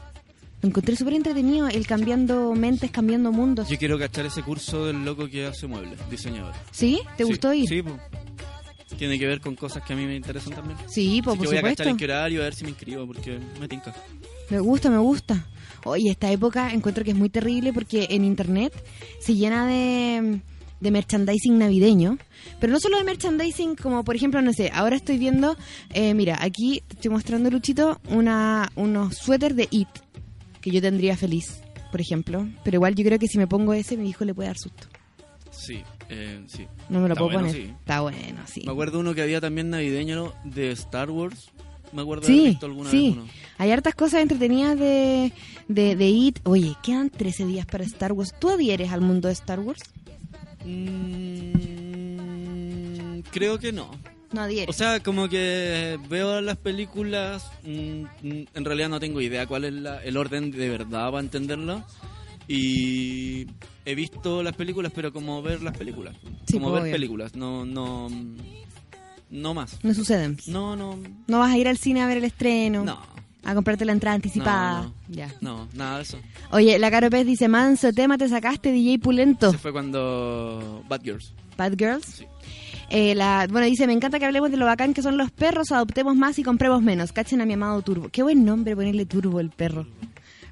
Lo encontré súper entretenido, el cambiando mentes, cambiando mundos. Yo quiero cachar ese curso del loco que hace muebles, diseñador. ¿Sí? ¿Te Sí, gustó ir? Sí, po. Tiene que ver con cosas que a mí me interesan también. Sí, po, Así por que voy a cachar supuesto. en qué horario, a ver si me inscribo, porque me tinca. Me gusta, me gusta. Oye, esta época encuentro que es muy terrible porque en internet se llena de, de merchandising navideño. Pero no solo de merchandising como, por ejemplo, no sé, ahora estoy viendo, eh, mira, aquí te estoy mostrando, Luchito, una, unos suéteres de IT que yo tendría feliz, por ejemplo. Pero igual yo creo que si me pongo ese, mi hijo le puede dar susto. Sí, eh, sí. No me lo Está puedo bueno, poner. sí. Está bueno, sí. Me acuerdo uno que había también navideño de Star Wars. Me acuerdo de haber Sí, visto alguna sí. vez uno. Hay hartas cosas entretenidas de, de, de IT. Oye, quedan 13 días para Star Wars. ¿Tú adhieres al mundo de Star Wars? Mm, creo que no. No adhieres. O sea, como que veo las películas, mm, mm, en realidad no tengo idea cuál es la- el orden de verdad para entenderlo. Y he visto las películas, pero como ver las películas. Sí, como pues, ver obvio. películas, no, no, no más. No suceden. No, no, No vas a ir al cine a ver el estreno. No. A comprarte la entrada anticipada. No, no. Ya. no, nada de eso. Oye, la Caro Pez dice, manso tema te sacaste, DJ Pulento. Se fue cuando Bad Girls. Bad Girls. Eh, la, bueno, dice, me encanta que hablemos de lo bacán que son los perros, adoptemos más y compremos menos. Cachen a mi amado Turbo. Qué buen nombre ponerle Turbo el perro.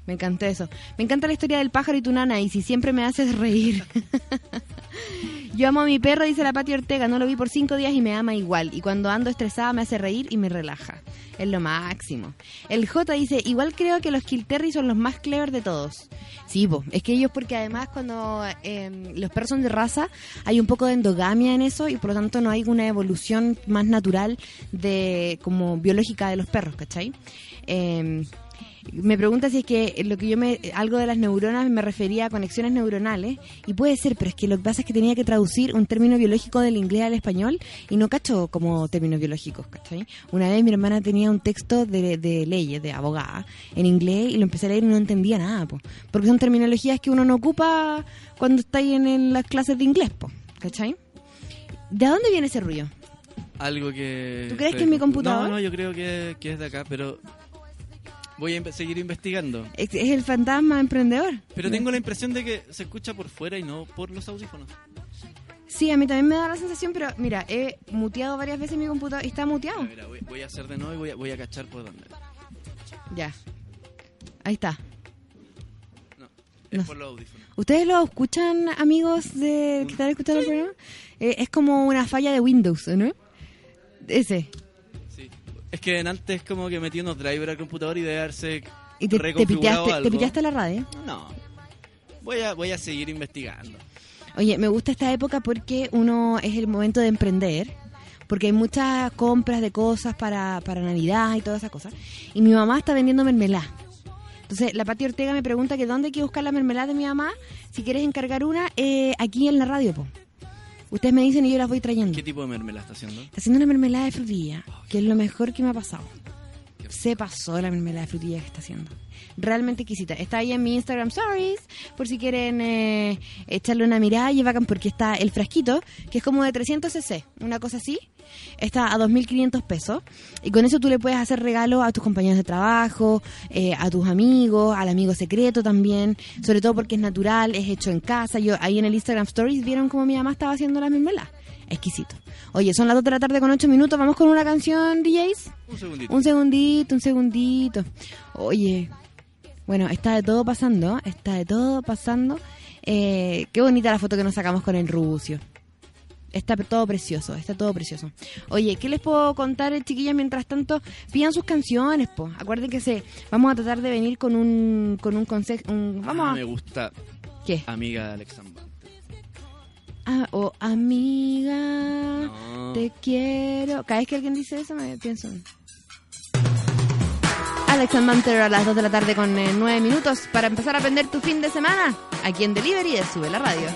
Me encantó eso. Me encanta la historia del pájaro y tu nana, y si siempre me haces reír. <laughs> Yo amo a mi perro, dice la Pati Ortega. No lo vi por cinco días y me ama igual. Y cuando ando estresada me hace reír y me relaja. Es lo máximo. El J dice, igual creo que los Kilterry son los más clever de todos. Sí, po. es que ellos porque además cuando eh, los perros son de raza hay un poco de endogamia en eso y por lo tanto no hay una evolución más natural de como biológica de los perros, ¿cachai? Eh, me pregunta si es que lo que yo me algo de las neuronas me refería a conexiones neuronales y puede ser, pero es que lo que pasa es que tenía que traducir un término biológico del inglés al español y no cacho como términos biológicos, ¿cachai? Una vez mi hermana tenía un texto de, de leyes, de abogada, en inglés y lo empecé a leer y no entendía nada, po, porque son terminologías que uno no ocupa cuando está ahí en, el- las clases de inglés, po, ¿cachai? ¿De dónde viene ese ruido? Algo que... ¿Tú crees que es mi computador? No, no, yo creo que, que es de acá, pero voy a seguir investigando. Es, es el fantasma emprendedor. Pero tengo la impresión de que se escucha por fuera y no por los audífonos. Sí, a mí también me da la sensación, pero mira, he muteado varias veces mi computador y está muteado. Mira, voy, voy a hacer de nuevo y voy a, voy a cachar por dónde. Ya. Ahí está. Es No por los audífonos. ¿Ustedes lo escuchan, amigos de que están escuchando el programa? Eh, es como una falla de Windows, ¿no? Ese. Es que antes como que metí unos drivers al computador y de haberse ¿Y te, te piteaste, te piteaste la radio? No. Voy a, voy a seguir investigando. Oye, me gusta esta época porque uno es el momento de emprender, porque hay muchas compras de cosas para, para Navidad y todas esas cosas. Y mi mamá está vendiendo mermelada. Entonces, la Pati Ortega me pregunta que dónde hay que buscar la mermelada de mi mamá. Si quieres encargar una, eh, aquí en la radio, po. Ustedes me dicen y yo las voy trayendo. ¿Qué tipo de mermelada está haciendo? Está haciendo una mermelada de frutilla, que es lo mejor que me ha pasado. Se pasó la mermelada de frutilla que está haciendo. Realmente exquisita. Está ahí en mi Instagram Stories, por si quieren eh, echarle una mirada y bacán porque está el frasquito, que es como de 300 cc, una cosa así. Está a 2.500 pesos. Y con eso tú le puedes hacer regalo a tus compañeros de trabajo, eh, a tus amigos, al amigo secreto también. Sobre todo porque es natural, es hecho en casa. Yo ahí en el Instagram Stories vieron cómo mi mamá estaba haciendo la mermelada. Exquisito. Oye, son las 2 de la tarde con 8 minutos. Vamos con una canción, DJs. Un segundito. Un segundito, un segundito. Oye, bueno, está de todo pasando, está de todo pasando. Eh, qué bonita la foto que nos sacamos con el Rucio. Está todo precioso, está todo precioso. Oye, ¿qué les puedo contar, chiquillas? Mientras tanto, pidan sus canciones, po. Acuerden que se, vamos a tratar de venir con un, con un consejo. un- vamos Ah, a, me gusta. ¿Qué? Amiga de Alexandra. Ah, oh, amiga, No. te quiero. Cada vez que alguien dice eso, me pienso. en- Alex and Manter a las 2 de la tarde con 9 minutos para empezar a aprender tu fin de semana. Aquí en Delivery de Sube la Radio.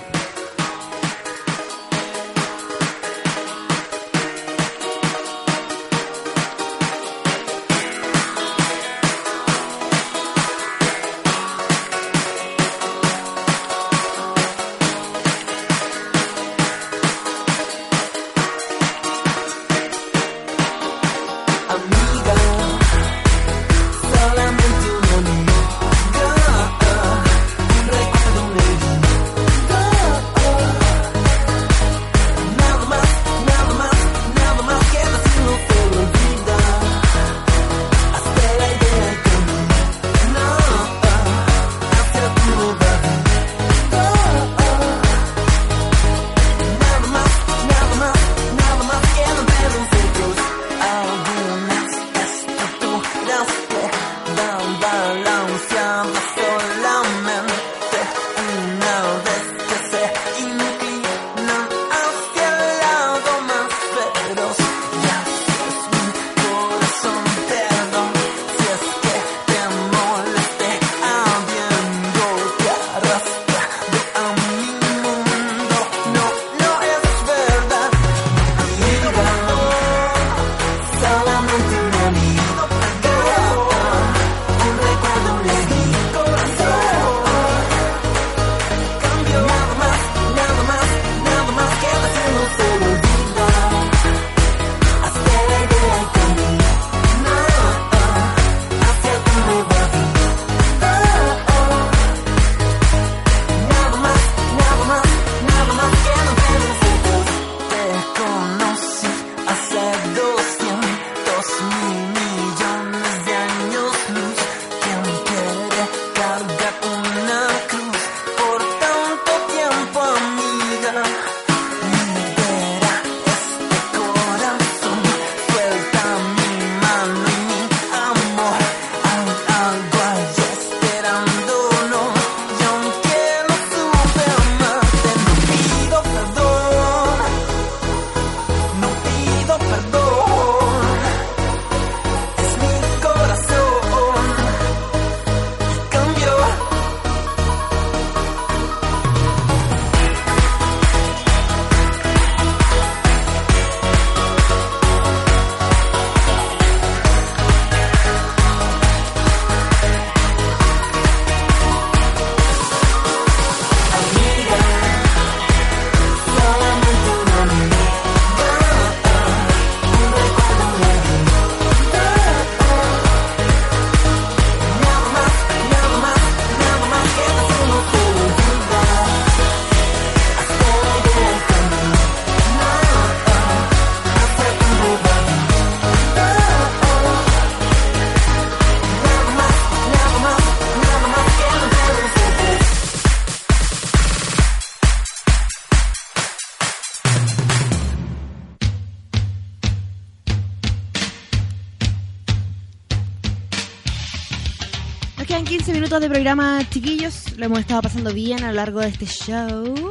Programa, chiquillos. Lo hemos estado pasando bien a lo largo de este show.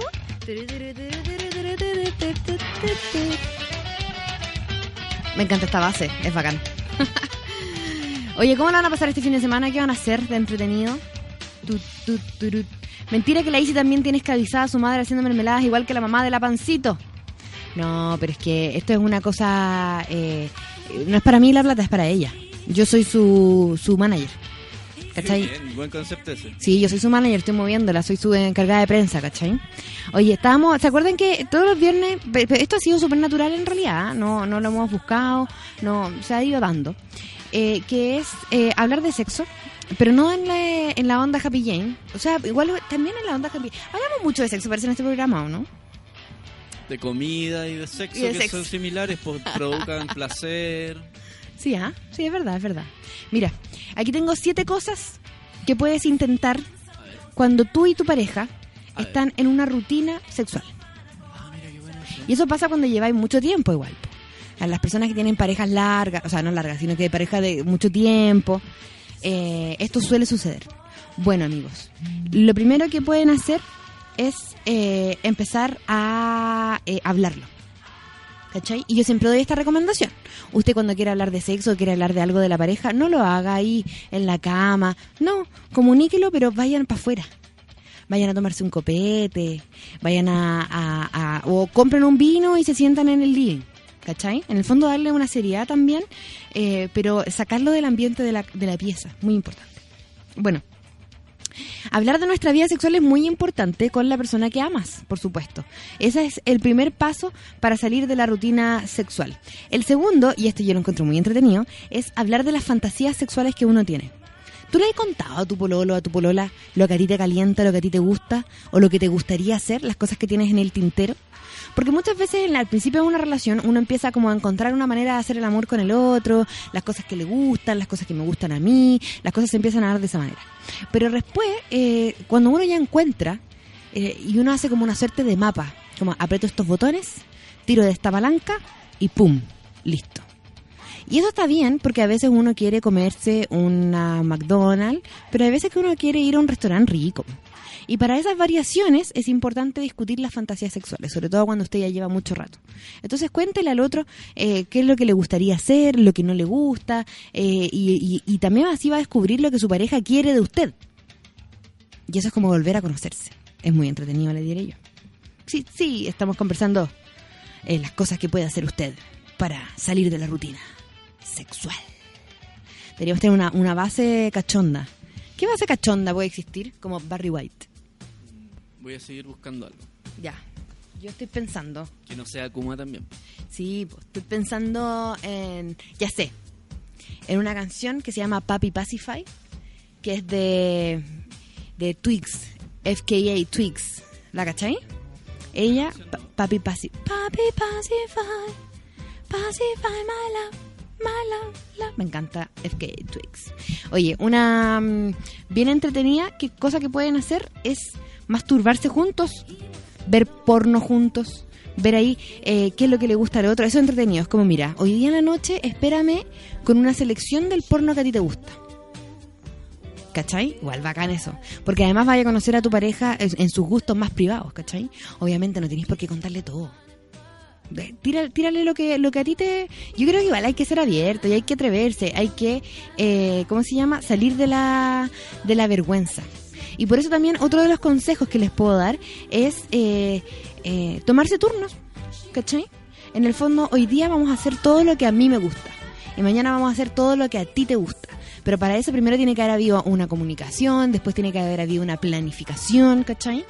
Me encanta esta base, es bacán. <laughs> Oye, ¿cómo lo van a pasar este fin de semana? ¿Qué van a hacer de entretenido? Mentira que la Isi también tiene esclavizada a su madre haciendo mermeladas igual que la mamá de la pancito. No, pero es que esto es una cosa... eh, no es para mí la plata, es para ella. Yo soy su, su manager. ¿Cachai? Buen concepto ese. Sí, yo soy su manager, estoy moviéndola, soy su encargada de prensa, ¿cachai? Oye, estábamos, ¿se acuerdan que todos los viernes, esto ha sido súper natural en realidad, ¿eh? no, no lo hemos buscado, no, se ha ido dando, eh, que es eh, hablar de sexo, pero no en la, en la onda Happy Jane, o sea, igual también en la onda Happy Hablamos mucho de sexo, parece en este programa, ¿o no? De comida y de sexo Y de que sexo. son similares, pues <laughs> provocan placer. Sí, ¿ah? Sí, es verdad, es verdad. Mira, aquí tengo siete cosas que puedes intentar cuando tú y tu pareja están en una rutina sexual. Y eso pasa cuando lleváis mucho tiempo igual. A las personas que tienen parejas largas, o sea, no largas, sino que de pareja de mucho tiempo, eh, esto suele suceder. Bueno, amigos, lo primero que pueden hacer es eh, empezar a eh, hablarlo. ¿Cachai? Y yo siempre doy esta recomendación. Usted cuando quiere hablar de sexo quiere hablar de algo de la pareja, no lo haga ahí en la cama. No, comuníquelo, pero vayan para afuera. Vayan a tomarse un copete, vayan a- o compren un vino y se sientan en el living. ¿Cachai? En el fondo darle una seriedad también, eh, pero sacarlo del ambiente de la, de la pieza, muy importante. Bueno, Hablar de nuestra vida sexual es muy importante con la persona que amas, por supuesto. Ese es el primer paso para salir de la rutina sexual. El segundo, y esto yo lo encuentro muy entretenido, es hablar de las fantasías sexuales que uno tiene. ¿Tú le has contado a tu pololo, a tu polola, lo que a ti te calienta, lo que a ti te gusta, o lo que te gustaría hacer, las cosas que tienes en el tintero? Porque muchas veces en la- al principio de una relación uno empieza como a encontrar una manera de hacer el amor con el otro, las cosas que le gustan, las cosas que me gustan a mí, las cosas se empiezan a dar de esa manera. Pero después, eh, cuando uno ya encuentra eh, y uno hace como una suerte de mapa, como aprieto estos botones, tiro de esta palanca y ¡pum! Listo. Y eso está bien porque a veces uno quiere comerse una McDonald's, pero hay veces que uno quiere ir a un restaurante rico. Y para esas variaciones es importante discutir las fantasías sexuales, sobre todo cuando usted ya lleva mucho rato. Entonces cuéntele al otro eh, qué es lo que le gustaría hacer, lo que no le gusta, eh, y, y- también así va a descubrir lo que su pareja quiere de usted. Y eso es como volver a conocerse. Es muy entretenido, le diré yo. Sí, sí, estamos conversando eh, las cosas que puede hacer usted para salir de la rutina sexual. Deberíamos tener una, una base cachonda. ¿Qué base cachonda puede existir? Como Barry White. Voy a seguir buscando algo. Ya. Yo estoy pensando. Que no sea Kuma también. Sí, pues, estoy pensando en. Ya sé. En una canción que se llama Papi Pacify, que es de. de Twigs, FKA Twigs. ¿La cachai? Ella, pa- Papi Pacify. Papi Pacify. Pacify my love. Love, love. Me encanta FKA Twigs. Oye, una mm, bien entretenida, ¿qué cosa que pueden hacer es masturbarse juntos, ver porno juntos, ver ahí eh, qué es lo que le gusta al otro. Eso es entretenido. Es como, mira, hoy día en la noche espérame con una selección del porno que a ti te gusta. ¿Cachai? Igual bacán eso. Porque además vaya a conocer a tu pareja en sus gustos más privados, ¿cachai? Obviamente no tenéis por qué contarle todo. Tira- tírale lo que, lo que a ti te... Yo creo que igual hay que ser abierto y hay que atreverse, hay que, eh, ¿cómo se llama? Salir de la, de la vergüenza. Y por eso también otro de los consejos que les puedo dar es eh, eh, tomarse turnos, ¿cachai? En el fondo, hoy día vamos a hacer todo lo que a mí me gusta y mañana vamos a hacer todo lo que a ti te gusta. Pero para eso primero tiene que haber habido una comunicación, después tiene que haber habido una planificación, ¿cachai?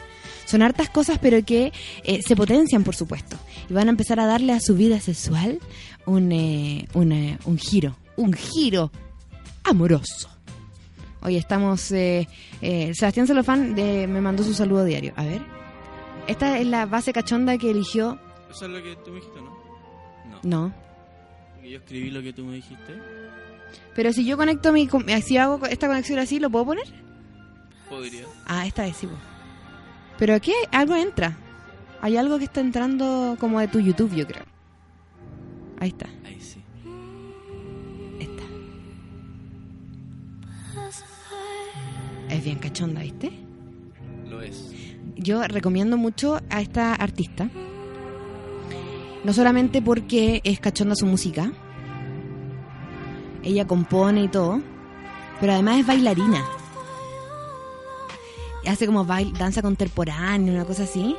Son hartas cosas, pero que eh, se potencian, por supuesto. Y van a empezar a darle a su vida sexual un, eh, un, eh, un giro, un giro amoroso. Hoy estamos... eh, eh, Sebastián Celofán eh, me mandó su saludo diario. A ver. Esta es la base cachonda que eligió... Eso es lo que tú me dijiste, ¿no? No. No. Yo escribí lo que tú me dijiste. Pero si yo conecto mi... Si hago esta conexión así, ¿lo puedo poner? Podría. Ah, esta vez sí. po. Pero aquí algo entra. Hay algo que está entrando como de tu YouTube, yo creo. Ahí está. Ahí sí. Esta. Es bien cachonda, ¿viste? Lo es. Yo recomiendo mucho a esta artista. No solamente porque es cachonda su música. Ella compone y todo. Pero además es bailarina. Hace como bail, danza contemporánea, una cosa así.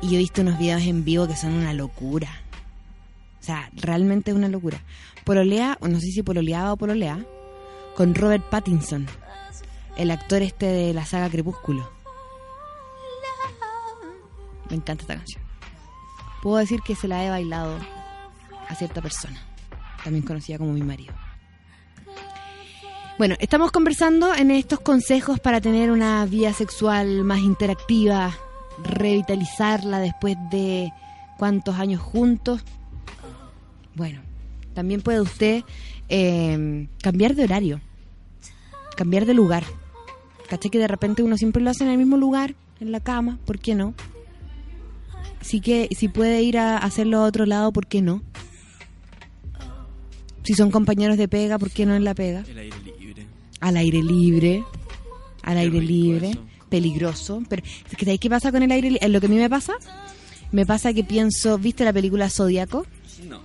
Y yo he visto unos videos en vivo que son una locura. O sea, realmente es una locura. Pololea, o no sé si pololeaba o pololea, con Robert Pattinson, el actor este de la saga Crepúsculo. Me encanta esta canción. Puedo decir que se la he bailado a cierta persona, también conocida como mi marido. Bueno, estamos conversando en estos consejos para tener una vida sexual más interactiva, revitalizarla después de cuántos años juntos. Bueno, también puede usted eh, cambiar de horario, cambiar de lugar. ¿Caché que de repente uno siempre lo hace en el mismo lugar, en la cama? ¿Por qué no? Así que si puede ir a hacerlo a otro lado, ¿por qué no? Si son compañeros de pega, ¿por qué no en la pega? Al aire libre. Al aire libre. Peligroso. Pero, ¿sabéis qué pasa con el aire libre? Lo que a mí me pasa, me pasa que pienso, ¿viste la película Zodíaco? No,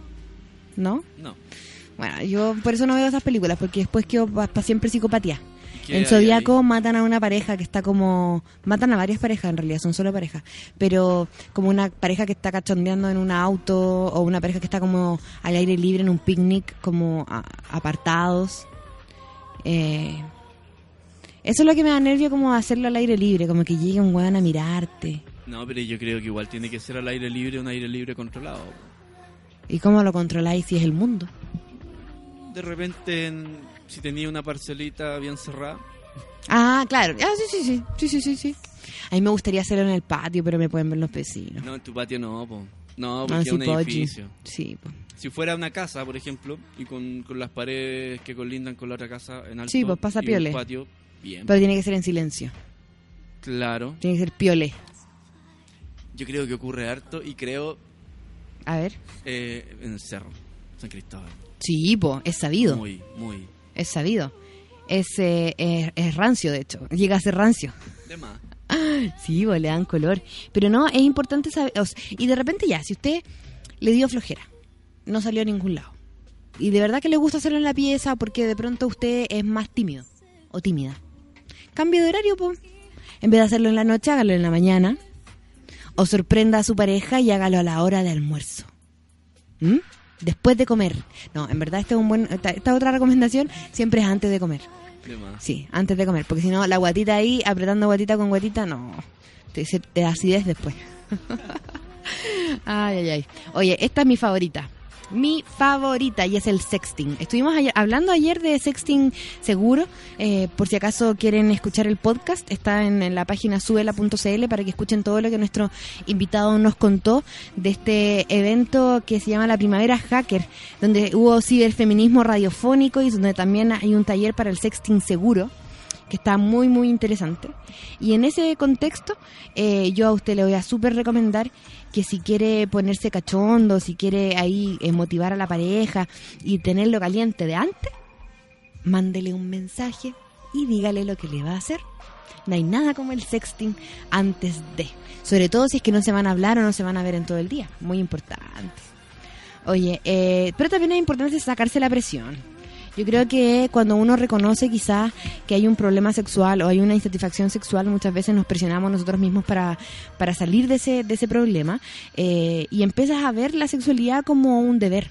¿No? no. Bueno, yo por eso no veo esas películas, porque después quedo para siempre psicopatía. ¿Qué En Zodíaco matan a una pareja que está como... Matan a varias parejas, en realidad, son solo parejas. Pero como una pareja que está cachondeando en un auto o una pareja que está como al aire libre en un picnic, como a- apartados. Eh, eso es lo que me da nervio, como hacerlo al aire libre, como que llegue un weón a mirarte. No, pero yo creo que igual tiene que ser al aire libre, un aire libre controlado. ¿Y cómo lo controláis si es el mundo? De repente, en- si tenía una parcelita bien cerrada, Ah, claro. Ah, sí, sí, sí. Sí, sí, sí, sí. A mí me gustaría hacerlo en el patio, pero me pueden ver los vecinos. no, en tu patio no, po. No, Ah, porque sí, es un Pochi. edificio. Sí, po. Si fuera una casa, por ejemplo, y con, con las paredes que colindan con la otra casa en alto Sí, pues, pasa piole. patio, bien. Pero tiene que ser en silencio. Claro. Tiene que ser piole. Yo creo que ocurre harto y creo A ver. eh, en el cerro, San Cristóbal. Sí, po, es sabido. Muy, muy. Es sabido. Es, eh, es, es rancio, de hecho. Llega a ser rancio. De más. <laughs> Sí, po, le dan color. Pero no, es importante saber. y de repente ya, si usted le dio flojera, no salió a ningún lado. Y de verdad que le gusta hacerlo en la pieza porque de pronto usted es más tímido o tímida. Cambio de horario, po. En vez de hacerlo en la noche, hágalo en la mañana. O sorprenda a su pareja y hágalo a la hora de almuerzo. ¿Mm? Después de comer. No, en verdad esta, es un buen, esta otra recomendación siempre es antes de comer. Sí, antes de comer. Porque si no, la guatita ahí, apretando guatita con guatita, no. Te, te acidez después. <laughs> ay, ay, ay. Oye, esta es mi favorita. Mi favorita y es el sexting. Estuvimos ayer- hablando ayer de sexting seguro. eh, por si acaso quieren escuchar el podcast, está en, la página suela.cl para que escuchen todo lo que nuestro invitado nos contó de este evento que se llama la Primavera Hacker, donde hubo ciberfeminismo radiofónico y donde también hay un taller para el sexting seguro que está muy muy interesante. Y en ese contexto eh, yo a usted le voy a súper recomendar que si quiere ponerse cachondo si quiere ahí eh, motivar a la pareja y tenerlo caliente de antes mándele un mensaje y dígale lo que le va a hacer. No hay nada como el sexting antes de sobre todo si es que no se van a hablar o no se van a ver en todo el día. Muy importante. Oye, eh, pero también es importante sacarse la presión. Yo creo que cuando uno reconoce quizás que hay un problema sexual o hay una insatisfacción sexual, muchas veces nos presionamos nosotros mismos para, para salir de ese, de ese problema eh, y empiezas a ver la sexualidad como un deber.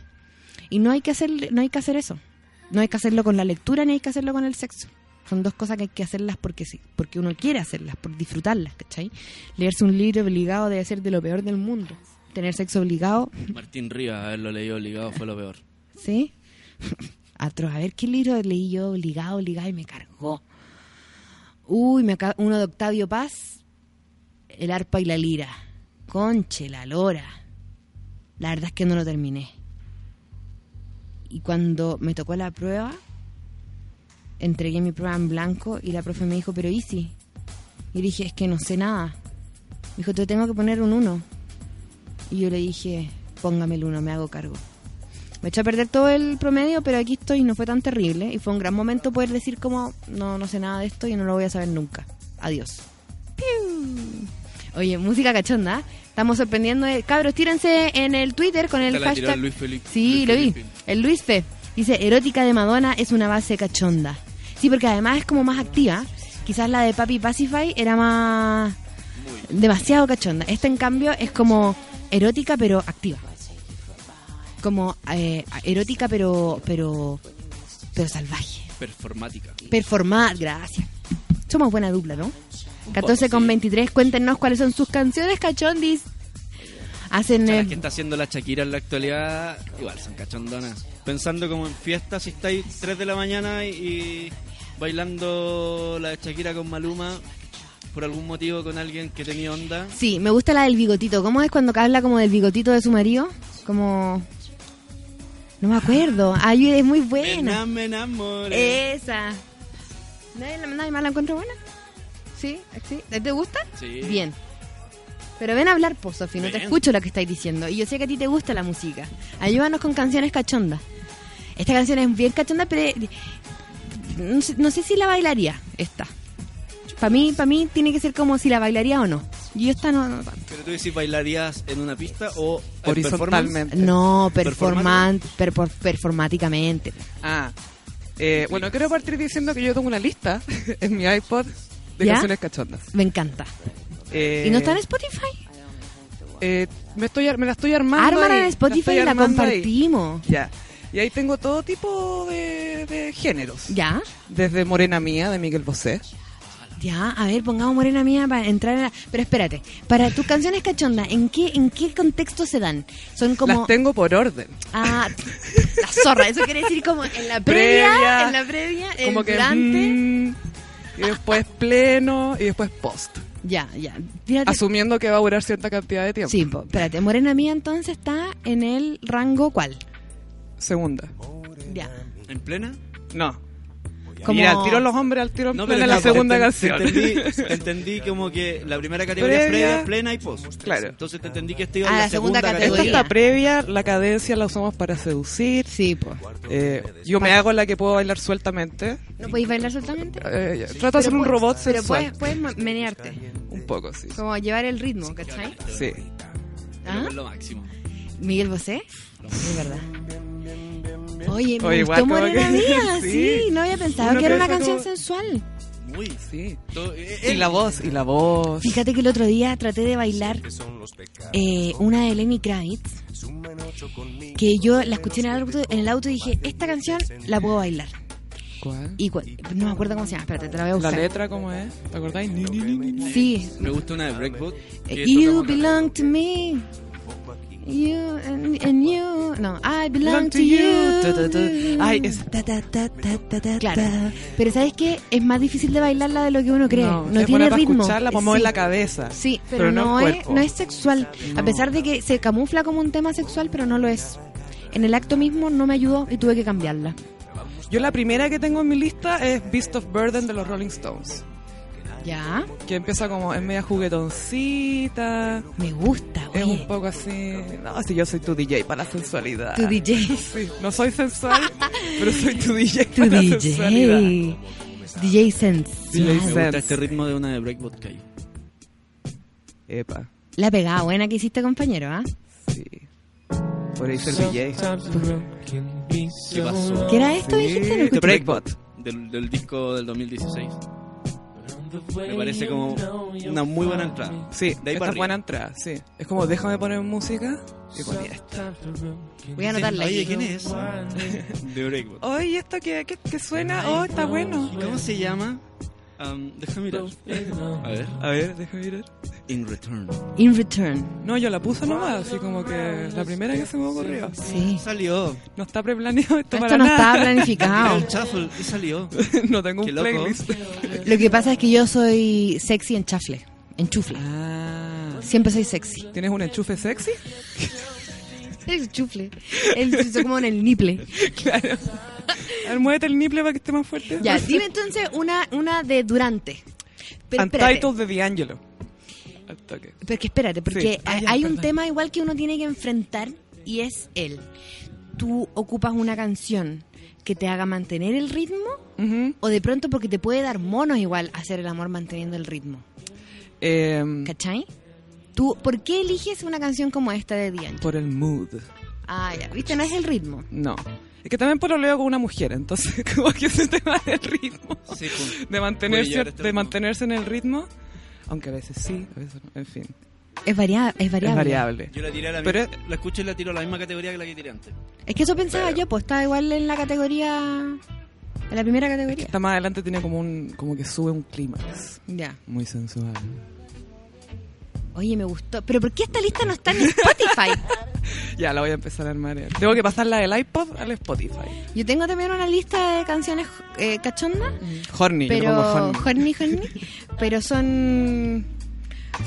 Y no hay que hacer, no hay que hacer eso. No hay que hacerlo con la lectura ni hay que hacerlo con el sexo. Son dos cosas que hay que hacerlas porque sí, porque uno quiere hacerlas, por disfrutarlas, ¿cachai? Leerse un libro obligado debe ser de lo peor del mundo. Tener sexo obligado, Martín Rivas, haberlo leído obligado fue lo peor. ¿Sí? <laughs> Atroz. A ver qué libro leí yo obligado, obligado y me cargó. Uy, me uno de Octavio Paz, El arpa y la lira. Conche, la lora. La verdad es que no lo terminé. Y cuando me tocó la prueba, entregué mi prueba en blanco y la profe me dijo, pero Easy. Y dije, es que no sé nada. Me dijo, te tengo que poner un 1. Y yo le dije, póngame el 1, me hago cargo. Me echó a perder todo el promedio, pero aquí estoy y no fue tan terrible. Y fue un gran momento poder decir como, no, no sé nada de esto y no lo voy a saber nunca. Adiós. ¡Piu! Oye, música cachonda. ¿eh? Estamos sorprendiendo. de- Cabros, tírense en el Twitter con el hashtag. Luis Felipe- Sí, Luis lo vi. Felipe. El Luis Fe. Dice, erótica de Madonna es una base cachonda. Sí, porque además es como más activa. Quizás la de Papi Pacify era más... demasiado cachonda. Esta, en cambio, es como erótica pero activa. Como eh, erótica, pero, pero, pero salvaje. Performática. Performar, gracias. Somos buena dupla, ¿no? 14 con 23, cuéntenos cuáles son sus canciones cachondis. Hacen... Eh, las que está haciendo la Shakira en la actualidad, igual son cachondonas. Pensando como en fiestas, si estáis 3 de la mañana y, bailando la de Shakira con Maluma, por algún motivo con alguien que tenía onda. Sí, me gusta la del bigotito. ¿Cómo es cuando habla como del bigotito de su marido? Como... No me acuerdo. Ay, es muy buena. Me enamoré. Esa. ¿Nadie, nadie más la encuentra buena? ¿Sí? ¿Sí? ¿Te gusta? Sí. Bien. Pero ven a hablar, po, Sofi, no te escucho lo que estáis diciendo. Y yo sé que a ti te gusta la música. Ayúdanos con canciones cachondas. Esta canción es bien cachonda, pero eh, no sé, no sé si la bailaría esta. Para mí, para mí tiene que ser como si la bailaría o no. Y esta no, no tanto. Pero tú decís, ¿bailarías en una pista o en Horizontalmente. No, performan, perfor- performáticamente. Ah, eh, bueno, quiero partir diciendo que yo tengo una lista <laughs> en mi iPod de ¿Ya? canciones cachondas. Me encanta. Eh, ¿Y no está en Spotify? eh, me, estoy, ar- me la estoy armando. Ármala en Spotify y la ahí. compartimos. Ya. Y ahí tengo todo tipo de, de géneros. ¿Ya? Desde Morena Mía, de Miguel Bosé. Ya, a ver, pongamos Morena Mía para entrar en la... Pero espérate, para tus canciones cachondas, ¿en qué, ¿en qué contexto se dan? Son como... Las tengo por orden. Ah, la zorra, eso quiere decir como en la previa, Previa, en la previa, el Como que... durante... mm, y después pleno y después post. Ya, ya. Tírate- Asumiendo que va a durar cierta cantidad de tiempo. Sí, po, espérate, Morena Mía entonces está en el rango ¿cuál? Segunda. Ya. ¿En plena? No. Como- Mira, al tiro los hombres, al tiro No, plena pero la segunda te- canción. Te entendí, te entendí como que la primera categoría Previa. previa, plena y post. Claro. Entonces te entendí que esto iba en la, la segunda segunda, Esta categoría. está previa, la cadencia la usamos para seducir. Sí, pues. yo me hago la que puedo bailar sueltamente. ¿No podéis bailar soltamente? Eh, trato de ser un robot Pero sensual. puedes, puedes menearte, Un poco, sí. como llevar el ritmo, ¿cachai? Sí. ¿Ah? Es lo máximo. Miguel Bosé, es verdad. Oye, me Oye, gustó Morena que- <laughs> Mía, sí. sí. no había pensado Uno que era una canción como- sensual. Muy. Sí. Todo- eh, Y eh, la voz, y la voz. Fíjate que el otro día traté de bailar eh, una de Lenny Kravitz, que yo la escuché en el auto, en el auto y dije, esta canción la puedo bailar. ¿Cuál? Y cu- no me acuerdo cómo se llama, espérate, te la voy a La buscar. letra, ¿cómo es? ¿Te acordáis? Sí. Me gusta una de Breakboot. You belong to me. You and, and you. No, I belong Belong to you. Ay, es- Ta, ta, ta, Claro. Pero ¿sabes qué? Es más difícil de bailarla de lo que uno cree. No, buena tiene para ritmo. escucharla, para Sí. mover la cabeza. Sí, pero, Pero no no, es, no es sexual. A pesar de que se camufla como un tema sexual, pero no lo es. En el acto mismo no me ayudó y tuve que cambiarla. Yo la primera que tengo en mi lista es Beast of Burden de los Rolling Stones. ¿Ya? Que empieza como, es media juguetoncita. Me gusta, Es oye. un poco así. No, si yo soy tu DJ para la sensualidad. Tu DJ. <laughs> Sí, no soy sensual, pero soy tu DJ Tu para la DJ. sensualidad. DJ Sense. DJ Me gusta Sense. este ritmo de una de Breakboot que hay. Epa, La pegada buena que hiciste, compañero, ¿ah? sí. Por ahí ser DJ. ¿Qué pasó? ¿Qué era esto, Sí, dijiste? No. Breakbot. Del, del disco del 2016. Me parece como una muy buena entrada. Sí, De ahí esta es buena entrada, sí. Es como, déjame poner música y ponía esta. Voy a anotarla Oye. ¿quién es? <laughs> De Breakboot. Oye, ¿esto que, que, suena? Oh, está bueno. ¿Cómo se llama? Um, déjame mirar. A ver. A ver, déjame mirar. In Return. In Return. No, yo la puse nomás, así como que la primera que se me ocurrió. Sí. Salió. No está preplaneado esto Esto para no nada. estaba Miró planificado. el shuffle y salió. <laughs> no tengo Qué un loco. playlist. Lo que pasa es que yo soy sexy en chafle. En chufle. Ah. Siempre soy sexy. ¿Tienes un enchufe sexy? <laughs> El chufle. El, como en el niple. <laughs> Claro. Muévete el niple para que esté más fuerte. Ya, dime entonces una, una de Durante. Pero Untitled de D'Angelo. Pero que espérate, porque Sí. Ah, hay, hay un tema igual que uno tiene que enfrentar y es el. Tú ocupas una canción que te haga mantener el ritmo Ujú. o de pronto porque te puede dar monos igual hacer el amor manteniendo el ritmo. Em, ¿Cachai? ¿Tú, ¿Por qué eliges una canción como esta de D'Angelo? por el mood. Ah, ya, viste, no es el ritmo. No. Es que también por lo leo con una mujer, entonces <laughs> como que ese tema del ritmo. Sí, pues. De mantenerse, este de ritmo. mantenerse en el ritmo. Aunque a veces sí, a veces no. En fin. Es, varia es variable. Es variable. Yo la tiré a la, Pero- misma- la escucho y la tiro a la misma categoría que la que tiré antes. Es que eso pensaba yo, pues está igual en la categoría. En la primera categoría. Esta más adelante tiene como un como que sube un clímax. Ya. Muy sensual. Oye, me gustó. ¿Pero por qué esta lista no está en Spotify? <laughs> Ya, la voy a empezar a armar. Tengo que pasarla del iPod al Spotify. Yo tengo también una lista de canciones eh, cachondas. Horny, yo le pero pongo horny. horny, horny, <laughs> pero son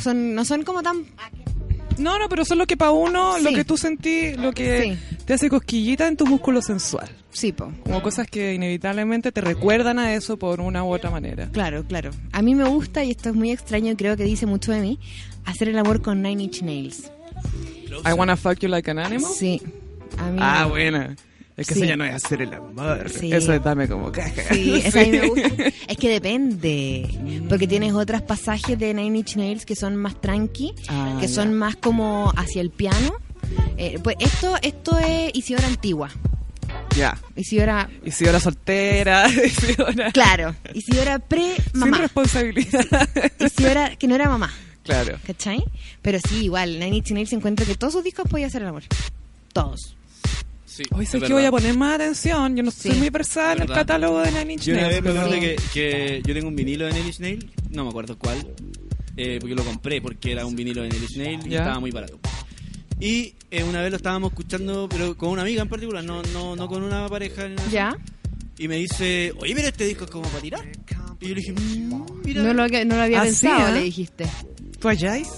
son no son como tan No, no, pero son lo que para uno, lo que tú sentís, lo que te hace cosquillita en tu músculo sensual. Sí, po. Como cosas que inevitablemente te recuerdan a eso por una u otra manera. claro claro a mí me gusta y esto es muy extraño y creo que dice mucho de mí hacer el amor con Nine Inch Nails I wanna fuck you like an animal. sí a mí Ah, me- buena. Es que Sí. eso ya no es hacer el amor. Sí. Eso es darme como caja. Sí, esa a mí me gusta. <laughs> Es que depende. Porque tienes otros pasajes de Nine Inch Nails que son más tranqui, Ah, que ya. son más como hacia el piano. Eh, pues esto, esto es Isidora antigua. Ya. Isidora. Isidora soltera. <laughs> Isidora. Claro. Isidora Sin pre-mamá. responsabilidad. Isidora que no era mamá. Claro. ¿Cachai? Pero sí, igual, Nine Inch Nails se encuentra que todos sus discos podía hacer el amor. Todos. Sí, Hoy sé que voy a poner más atención. Yo no soy muy versada en el catálogo de Nine Inch Yo una Nails, vez me acuerdo que, que yo tengo un vinilo de Nelly Snail, no me acuerdo cuál, eh, porque lo compré porque era un vinilo de Nelly Snail y Ya. estaba muy barato. Y eh, una vez lo estábamos escuchando, pero con una amiga en particular, no, no, no con una pareja. ni nada. ¿Ya? Y me dice, oye, pero este disco es como para tirar. Y yo le dije, "Mm, mira. No lo, no lo había Ah, pensado, ¿eh? le dijiste. ¿Tú halláis?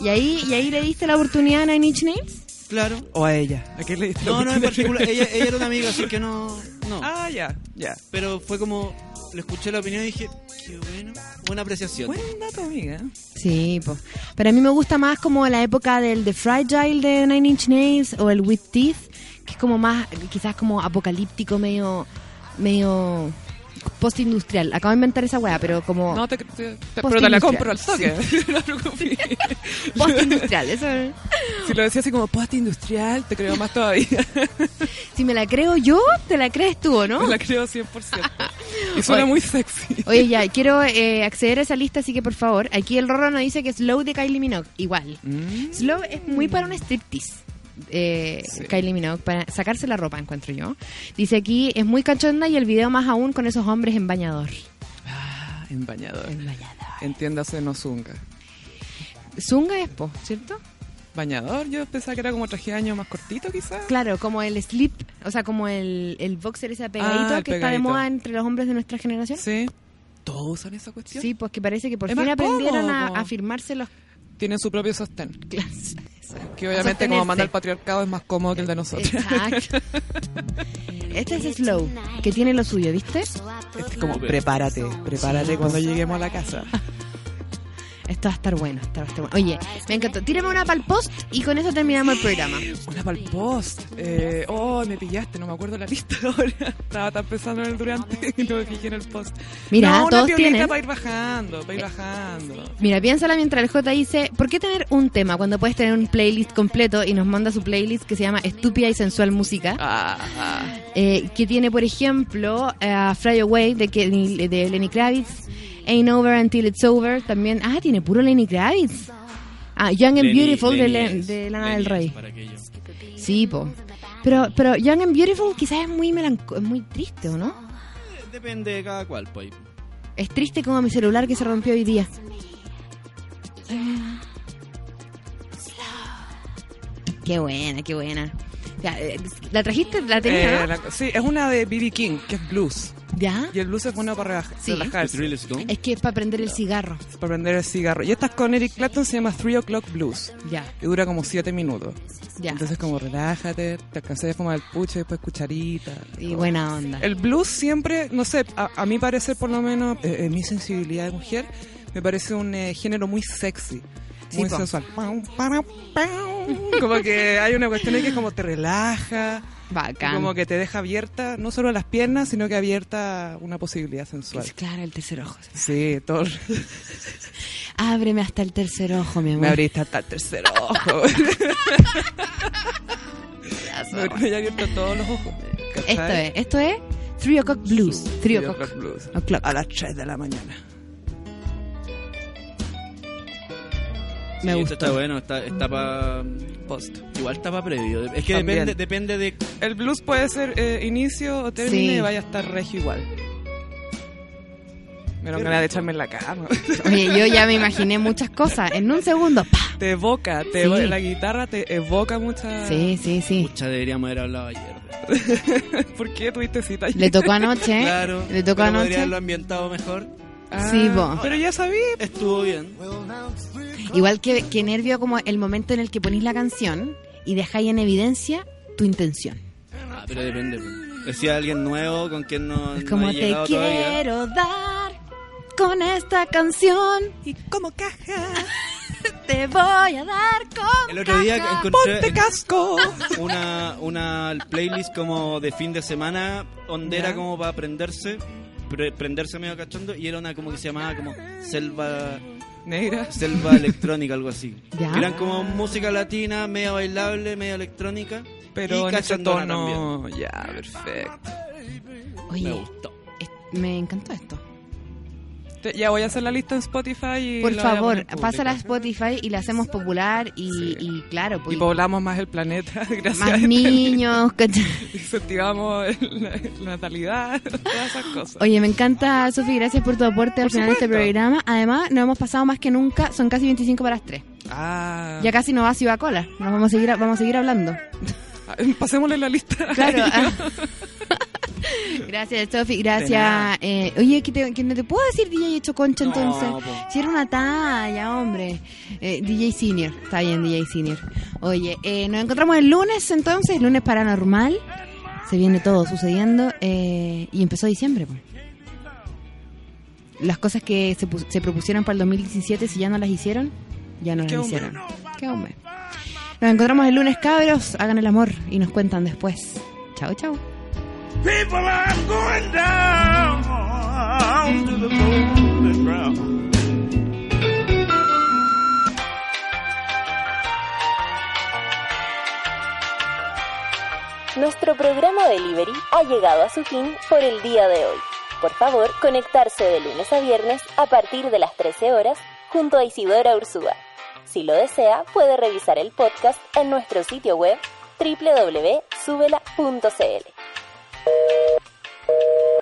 ¿Y ahí, ¿Y ahí le diste la oportunidad a Nine Inch Nails? Claro. ¿O a ella? ¿A qué le diste la No, no, en particular. Ella, ella era una amiga, así que no. no. Ah, ya, ya. Pero fue como, le escuché la opinión y dije, qué bueno, buena apreciación. Buen dato, amiga. Sí, pues. Pero a mí me gusta más como la época del The Fragile de Nine Inch Nails o el With Teeth, que es como más, quizás como apocalíptico, medio, medio postindustrial. Acabo de inventar esa weá, pero como No, te, te- te- pero te la compro al toque. <laughs> <laughs> No te preocupes. postindustrial. Eso, Si lo decía así como post industrial, te creo más todavía. <laughs> si me la creo yo, te la crees tú, ¿o no? Me la creo 100%. Y suena Oye. muy sexy. Oye, ya, quiero eh, acceder a esa lista, así que por favor, aquí el Rorro nos dice que Slow de Kylie Minogue, igual. Mm. Slow es muy para un striptease. Eh, Sí. Kylie Minogue, para sacarse la ropa, encuentro yo. Dice aquí, es muy cachonda y el video más aún con esos hombres en bañador. Ah, en bañador. En bañador. Entiéndase, no zunga. Zunga es po, ¿cierto? Bañador, yo pensaba que era como traje de año más cortito, quizás. Claro, como el slip, o sea, como el, el boxer ese pegadito Ah, que está de moda entre los hombres de nuestra generación. Sí. ¿Todos usan esa cuestión? Sí, pues que parece que por Es fin aprendieron a, a firmarse los... Tienen su propio sostén. clases. Que obviamente como manda el patriarcado es más cómodo que el de nosotros. Exacto. <laughs> Este es Slow, que tiene lo suyo, ¿viste? Es como prepárate, prepárate cuando lleguemos a la casa. Esto va a estar bueno, esto va a estar bueno. Oye, me encantó. Tírame una pa'l post y con eso terminamos el programa. Una para el post. Eh, oh, me pillaste, no me acuerdo la lista <laughs> ahora. Estaba tan pensando en el durante y no me fijé en el post. Mira, no, una todos tienen. para ir bajando, para ir bajando. Mira, piénsala mientras el J dice, ¿por qué tener un tema cuando puedes tener un playlist completo? Y nos manda su playlist que se llama Estúpida y Sensual Música. Ah, eh, que tiene, por ejemplo, a Fly Away de, Kenny- de Lenny Kravitz, Ain't Over Until It's Over, también, ah, tiene puro Lenny Kravitz. Ah, Young and Lenny- Beautiful de, Lenny es- de Lana Lenny del Rey. Sí, po. Pero, pero Young and Beautiful quizás es muy melanco es muy triste, ¿o no? Depende de cada cual, pues. Es triste como mi celular que se rompió hoy día. Qué buena, qué buena. Ya, eh, ¿La trajiste? ¿La tenías? Eh, la- sí, es una de B.B. King, que es blues. ¿Ya? Y el blues es bueno para Sí. relajarse. Es que es para prender el cigarro. Para prender el cigarro. Y esta es con Eric Clapton, se llama Three O'Clock Blues. Ya. Y dura como 7 minutos. Ya. Entonces como relájate, te alcancé a fumar el pucho, después cucharita. Y todo. buena onda. El blues siempre, no sé, a, a mi parecer por lo menos, eh, en mi sensibilidad de mujer, me parece un eh, género muy sexy. Sí, Muy po. sensual. Como que hay una cuestión ahí que como te relaja. Bacán. Como que te deja abierta, no solo las piernas, sino que abierta una posibilidad sensual. Es claro, el tercer ojo. Sí, todo. Ábreme hasta el tercer ojo, mi amor. Me abriste hasta el tercer ojo. me, he abierto todos los ojos. Esto es, esto es Three O'Clock Blues. Three O'Clock. Blues. A las 3 de la mañana. Me Sí, gustó. esto está bueno, está, está para Post. Igual está para previo. Es que También. depende, depende de. El blues puede ser eh, inicio o término Sí. y vaya a estar regio igual. Me dan ganas de echarme en la cama. <laughs> Oye, yo ya me imaginé muchas cosas. En un segundo, ¡pa! Te evoca, te Sí. evo- la guitarra te evoca muchas... Sí, sí, sí. Pucha, deberíamos haber hablado ayer. <laughs> ¿Por qué tuviste cita ayer? Le tocó anoche. Claro. Le tocó pero anoche. Podría haberlo ambientado mejor. Ah, Sí, po. Pero ya sabía. Estuvo bien. Igual que, que nervio como el momento en el que ponís la canción y dejáis en evidencia tu intención. Ah, pero depende. Decía alguien nuevo con quien no, Es no como he te llegado todavía. quiero dar con esta canción. Y como caja. <laughs> Te voy a dar con El otro día caja. encontré ¡Ponte casco! <laughs> una, una playlist como de fin de semana, ondera Ya. como para prenderse, pre- prenderse medio cachondo, y era una como que se llamaba como selva Negra. selva electrónica, algo así. <laughs> Ya. Que Eran como música latina, media bailable, media electrónica. Pero y en ese tono... Ya, perfecto. Oye, Me gustó. es- me encantó esto. Te- Ya voy a hacer la lista en Spotify y Por favor, pásala a Spotify y la hacemos popular y, y claro, Y pues, poblamos más el planeta <laughs> gracias a más niños. <laughs> Incentivamos la, la natalidad, <laughs> todas esas cosas. Oye, me encanta, Sofi, gracias por tu aporte al Por final de este programa. Además, nos hemos pasado más que nunca, son casi 25 para las 3. Ah, Ya casi no va a cola, nos vamos a seguir, vamos a seguir hablando. Ah, pasémosle la lista. a Claro. Gracias, Sofi, gracias. Eh, oye, que, te, que no te puedo decir DJ hecho concha No, entonces. po. Si era una talla, hombre. Eh, DJ Senior, está bien, DJ Senior. Oye, eh, nos encontramos el lunes entonces, lunes paranormal. Se viene todo sucediendo eh, y empezó diciembre. po. Las cosas que se, se propusieron para el 2017, si ya no las hicieron, ya no las Qué hicieron. Qué hombre. Nos encontramos el lunes, cabros. Hagan el amor y nos cuentan después. Chao, chao. People, I'm going down to the. Nuestro programa Delivery ha llegado a su fin por el día de hoy. Por favor, conectarse de lunes a viernes a partir de las 13 horas junto a Isidora Ursúa. Si lo desea, puede revisar el podcast en nuestro sitio web www.subela.cl. Thank you.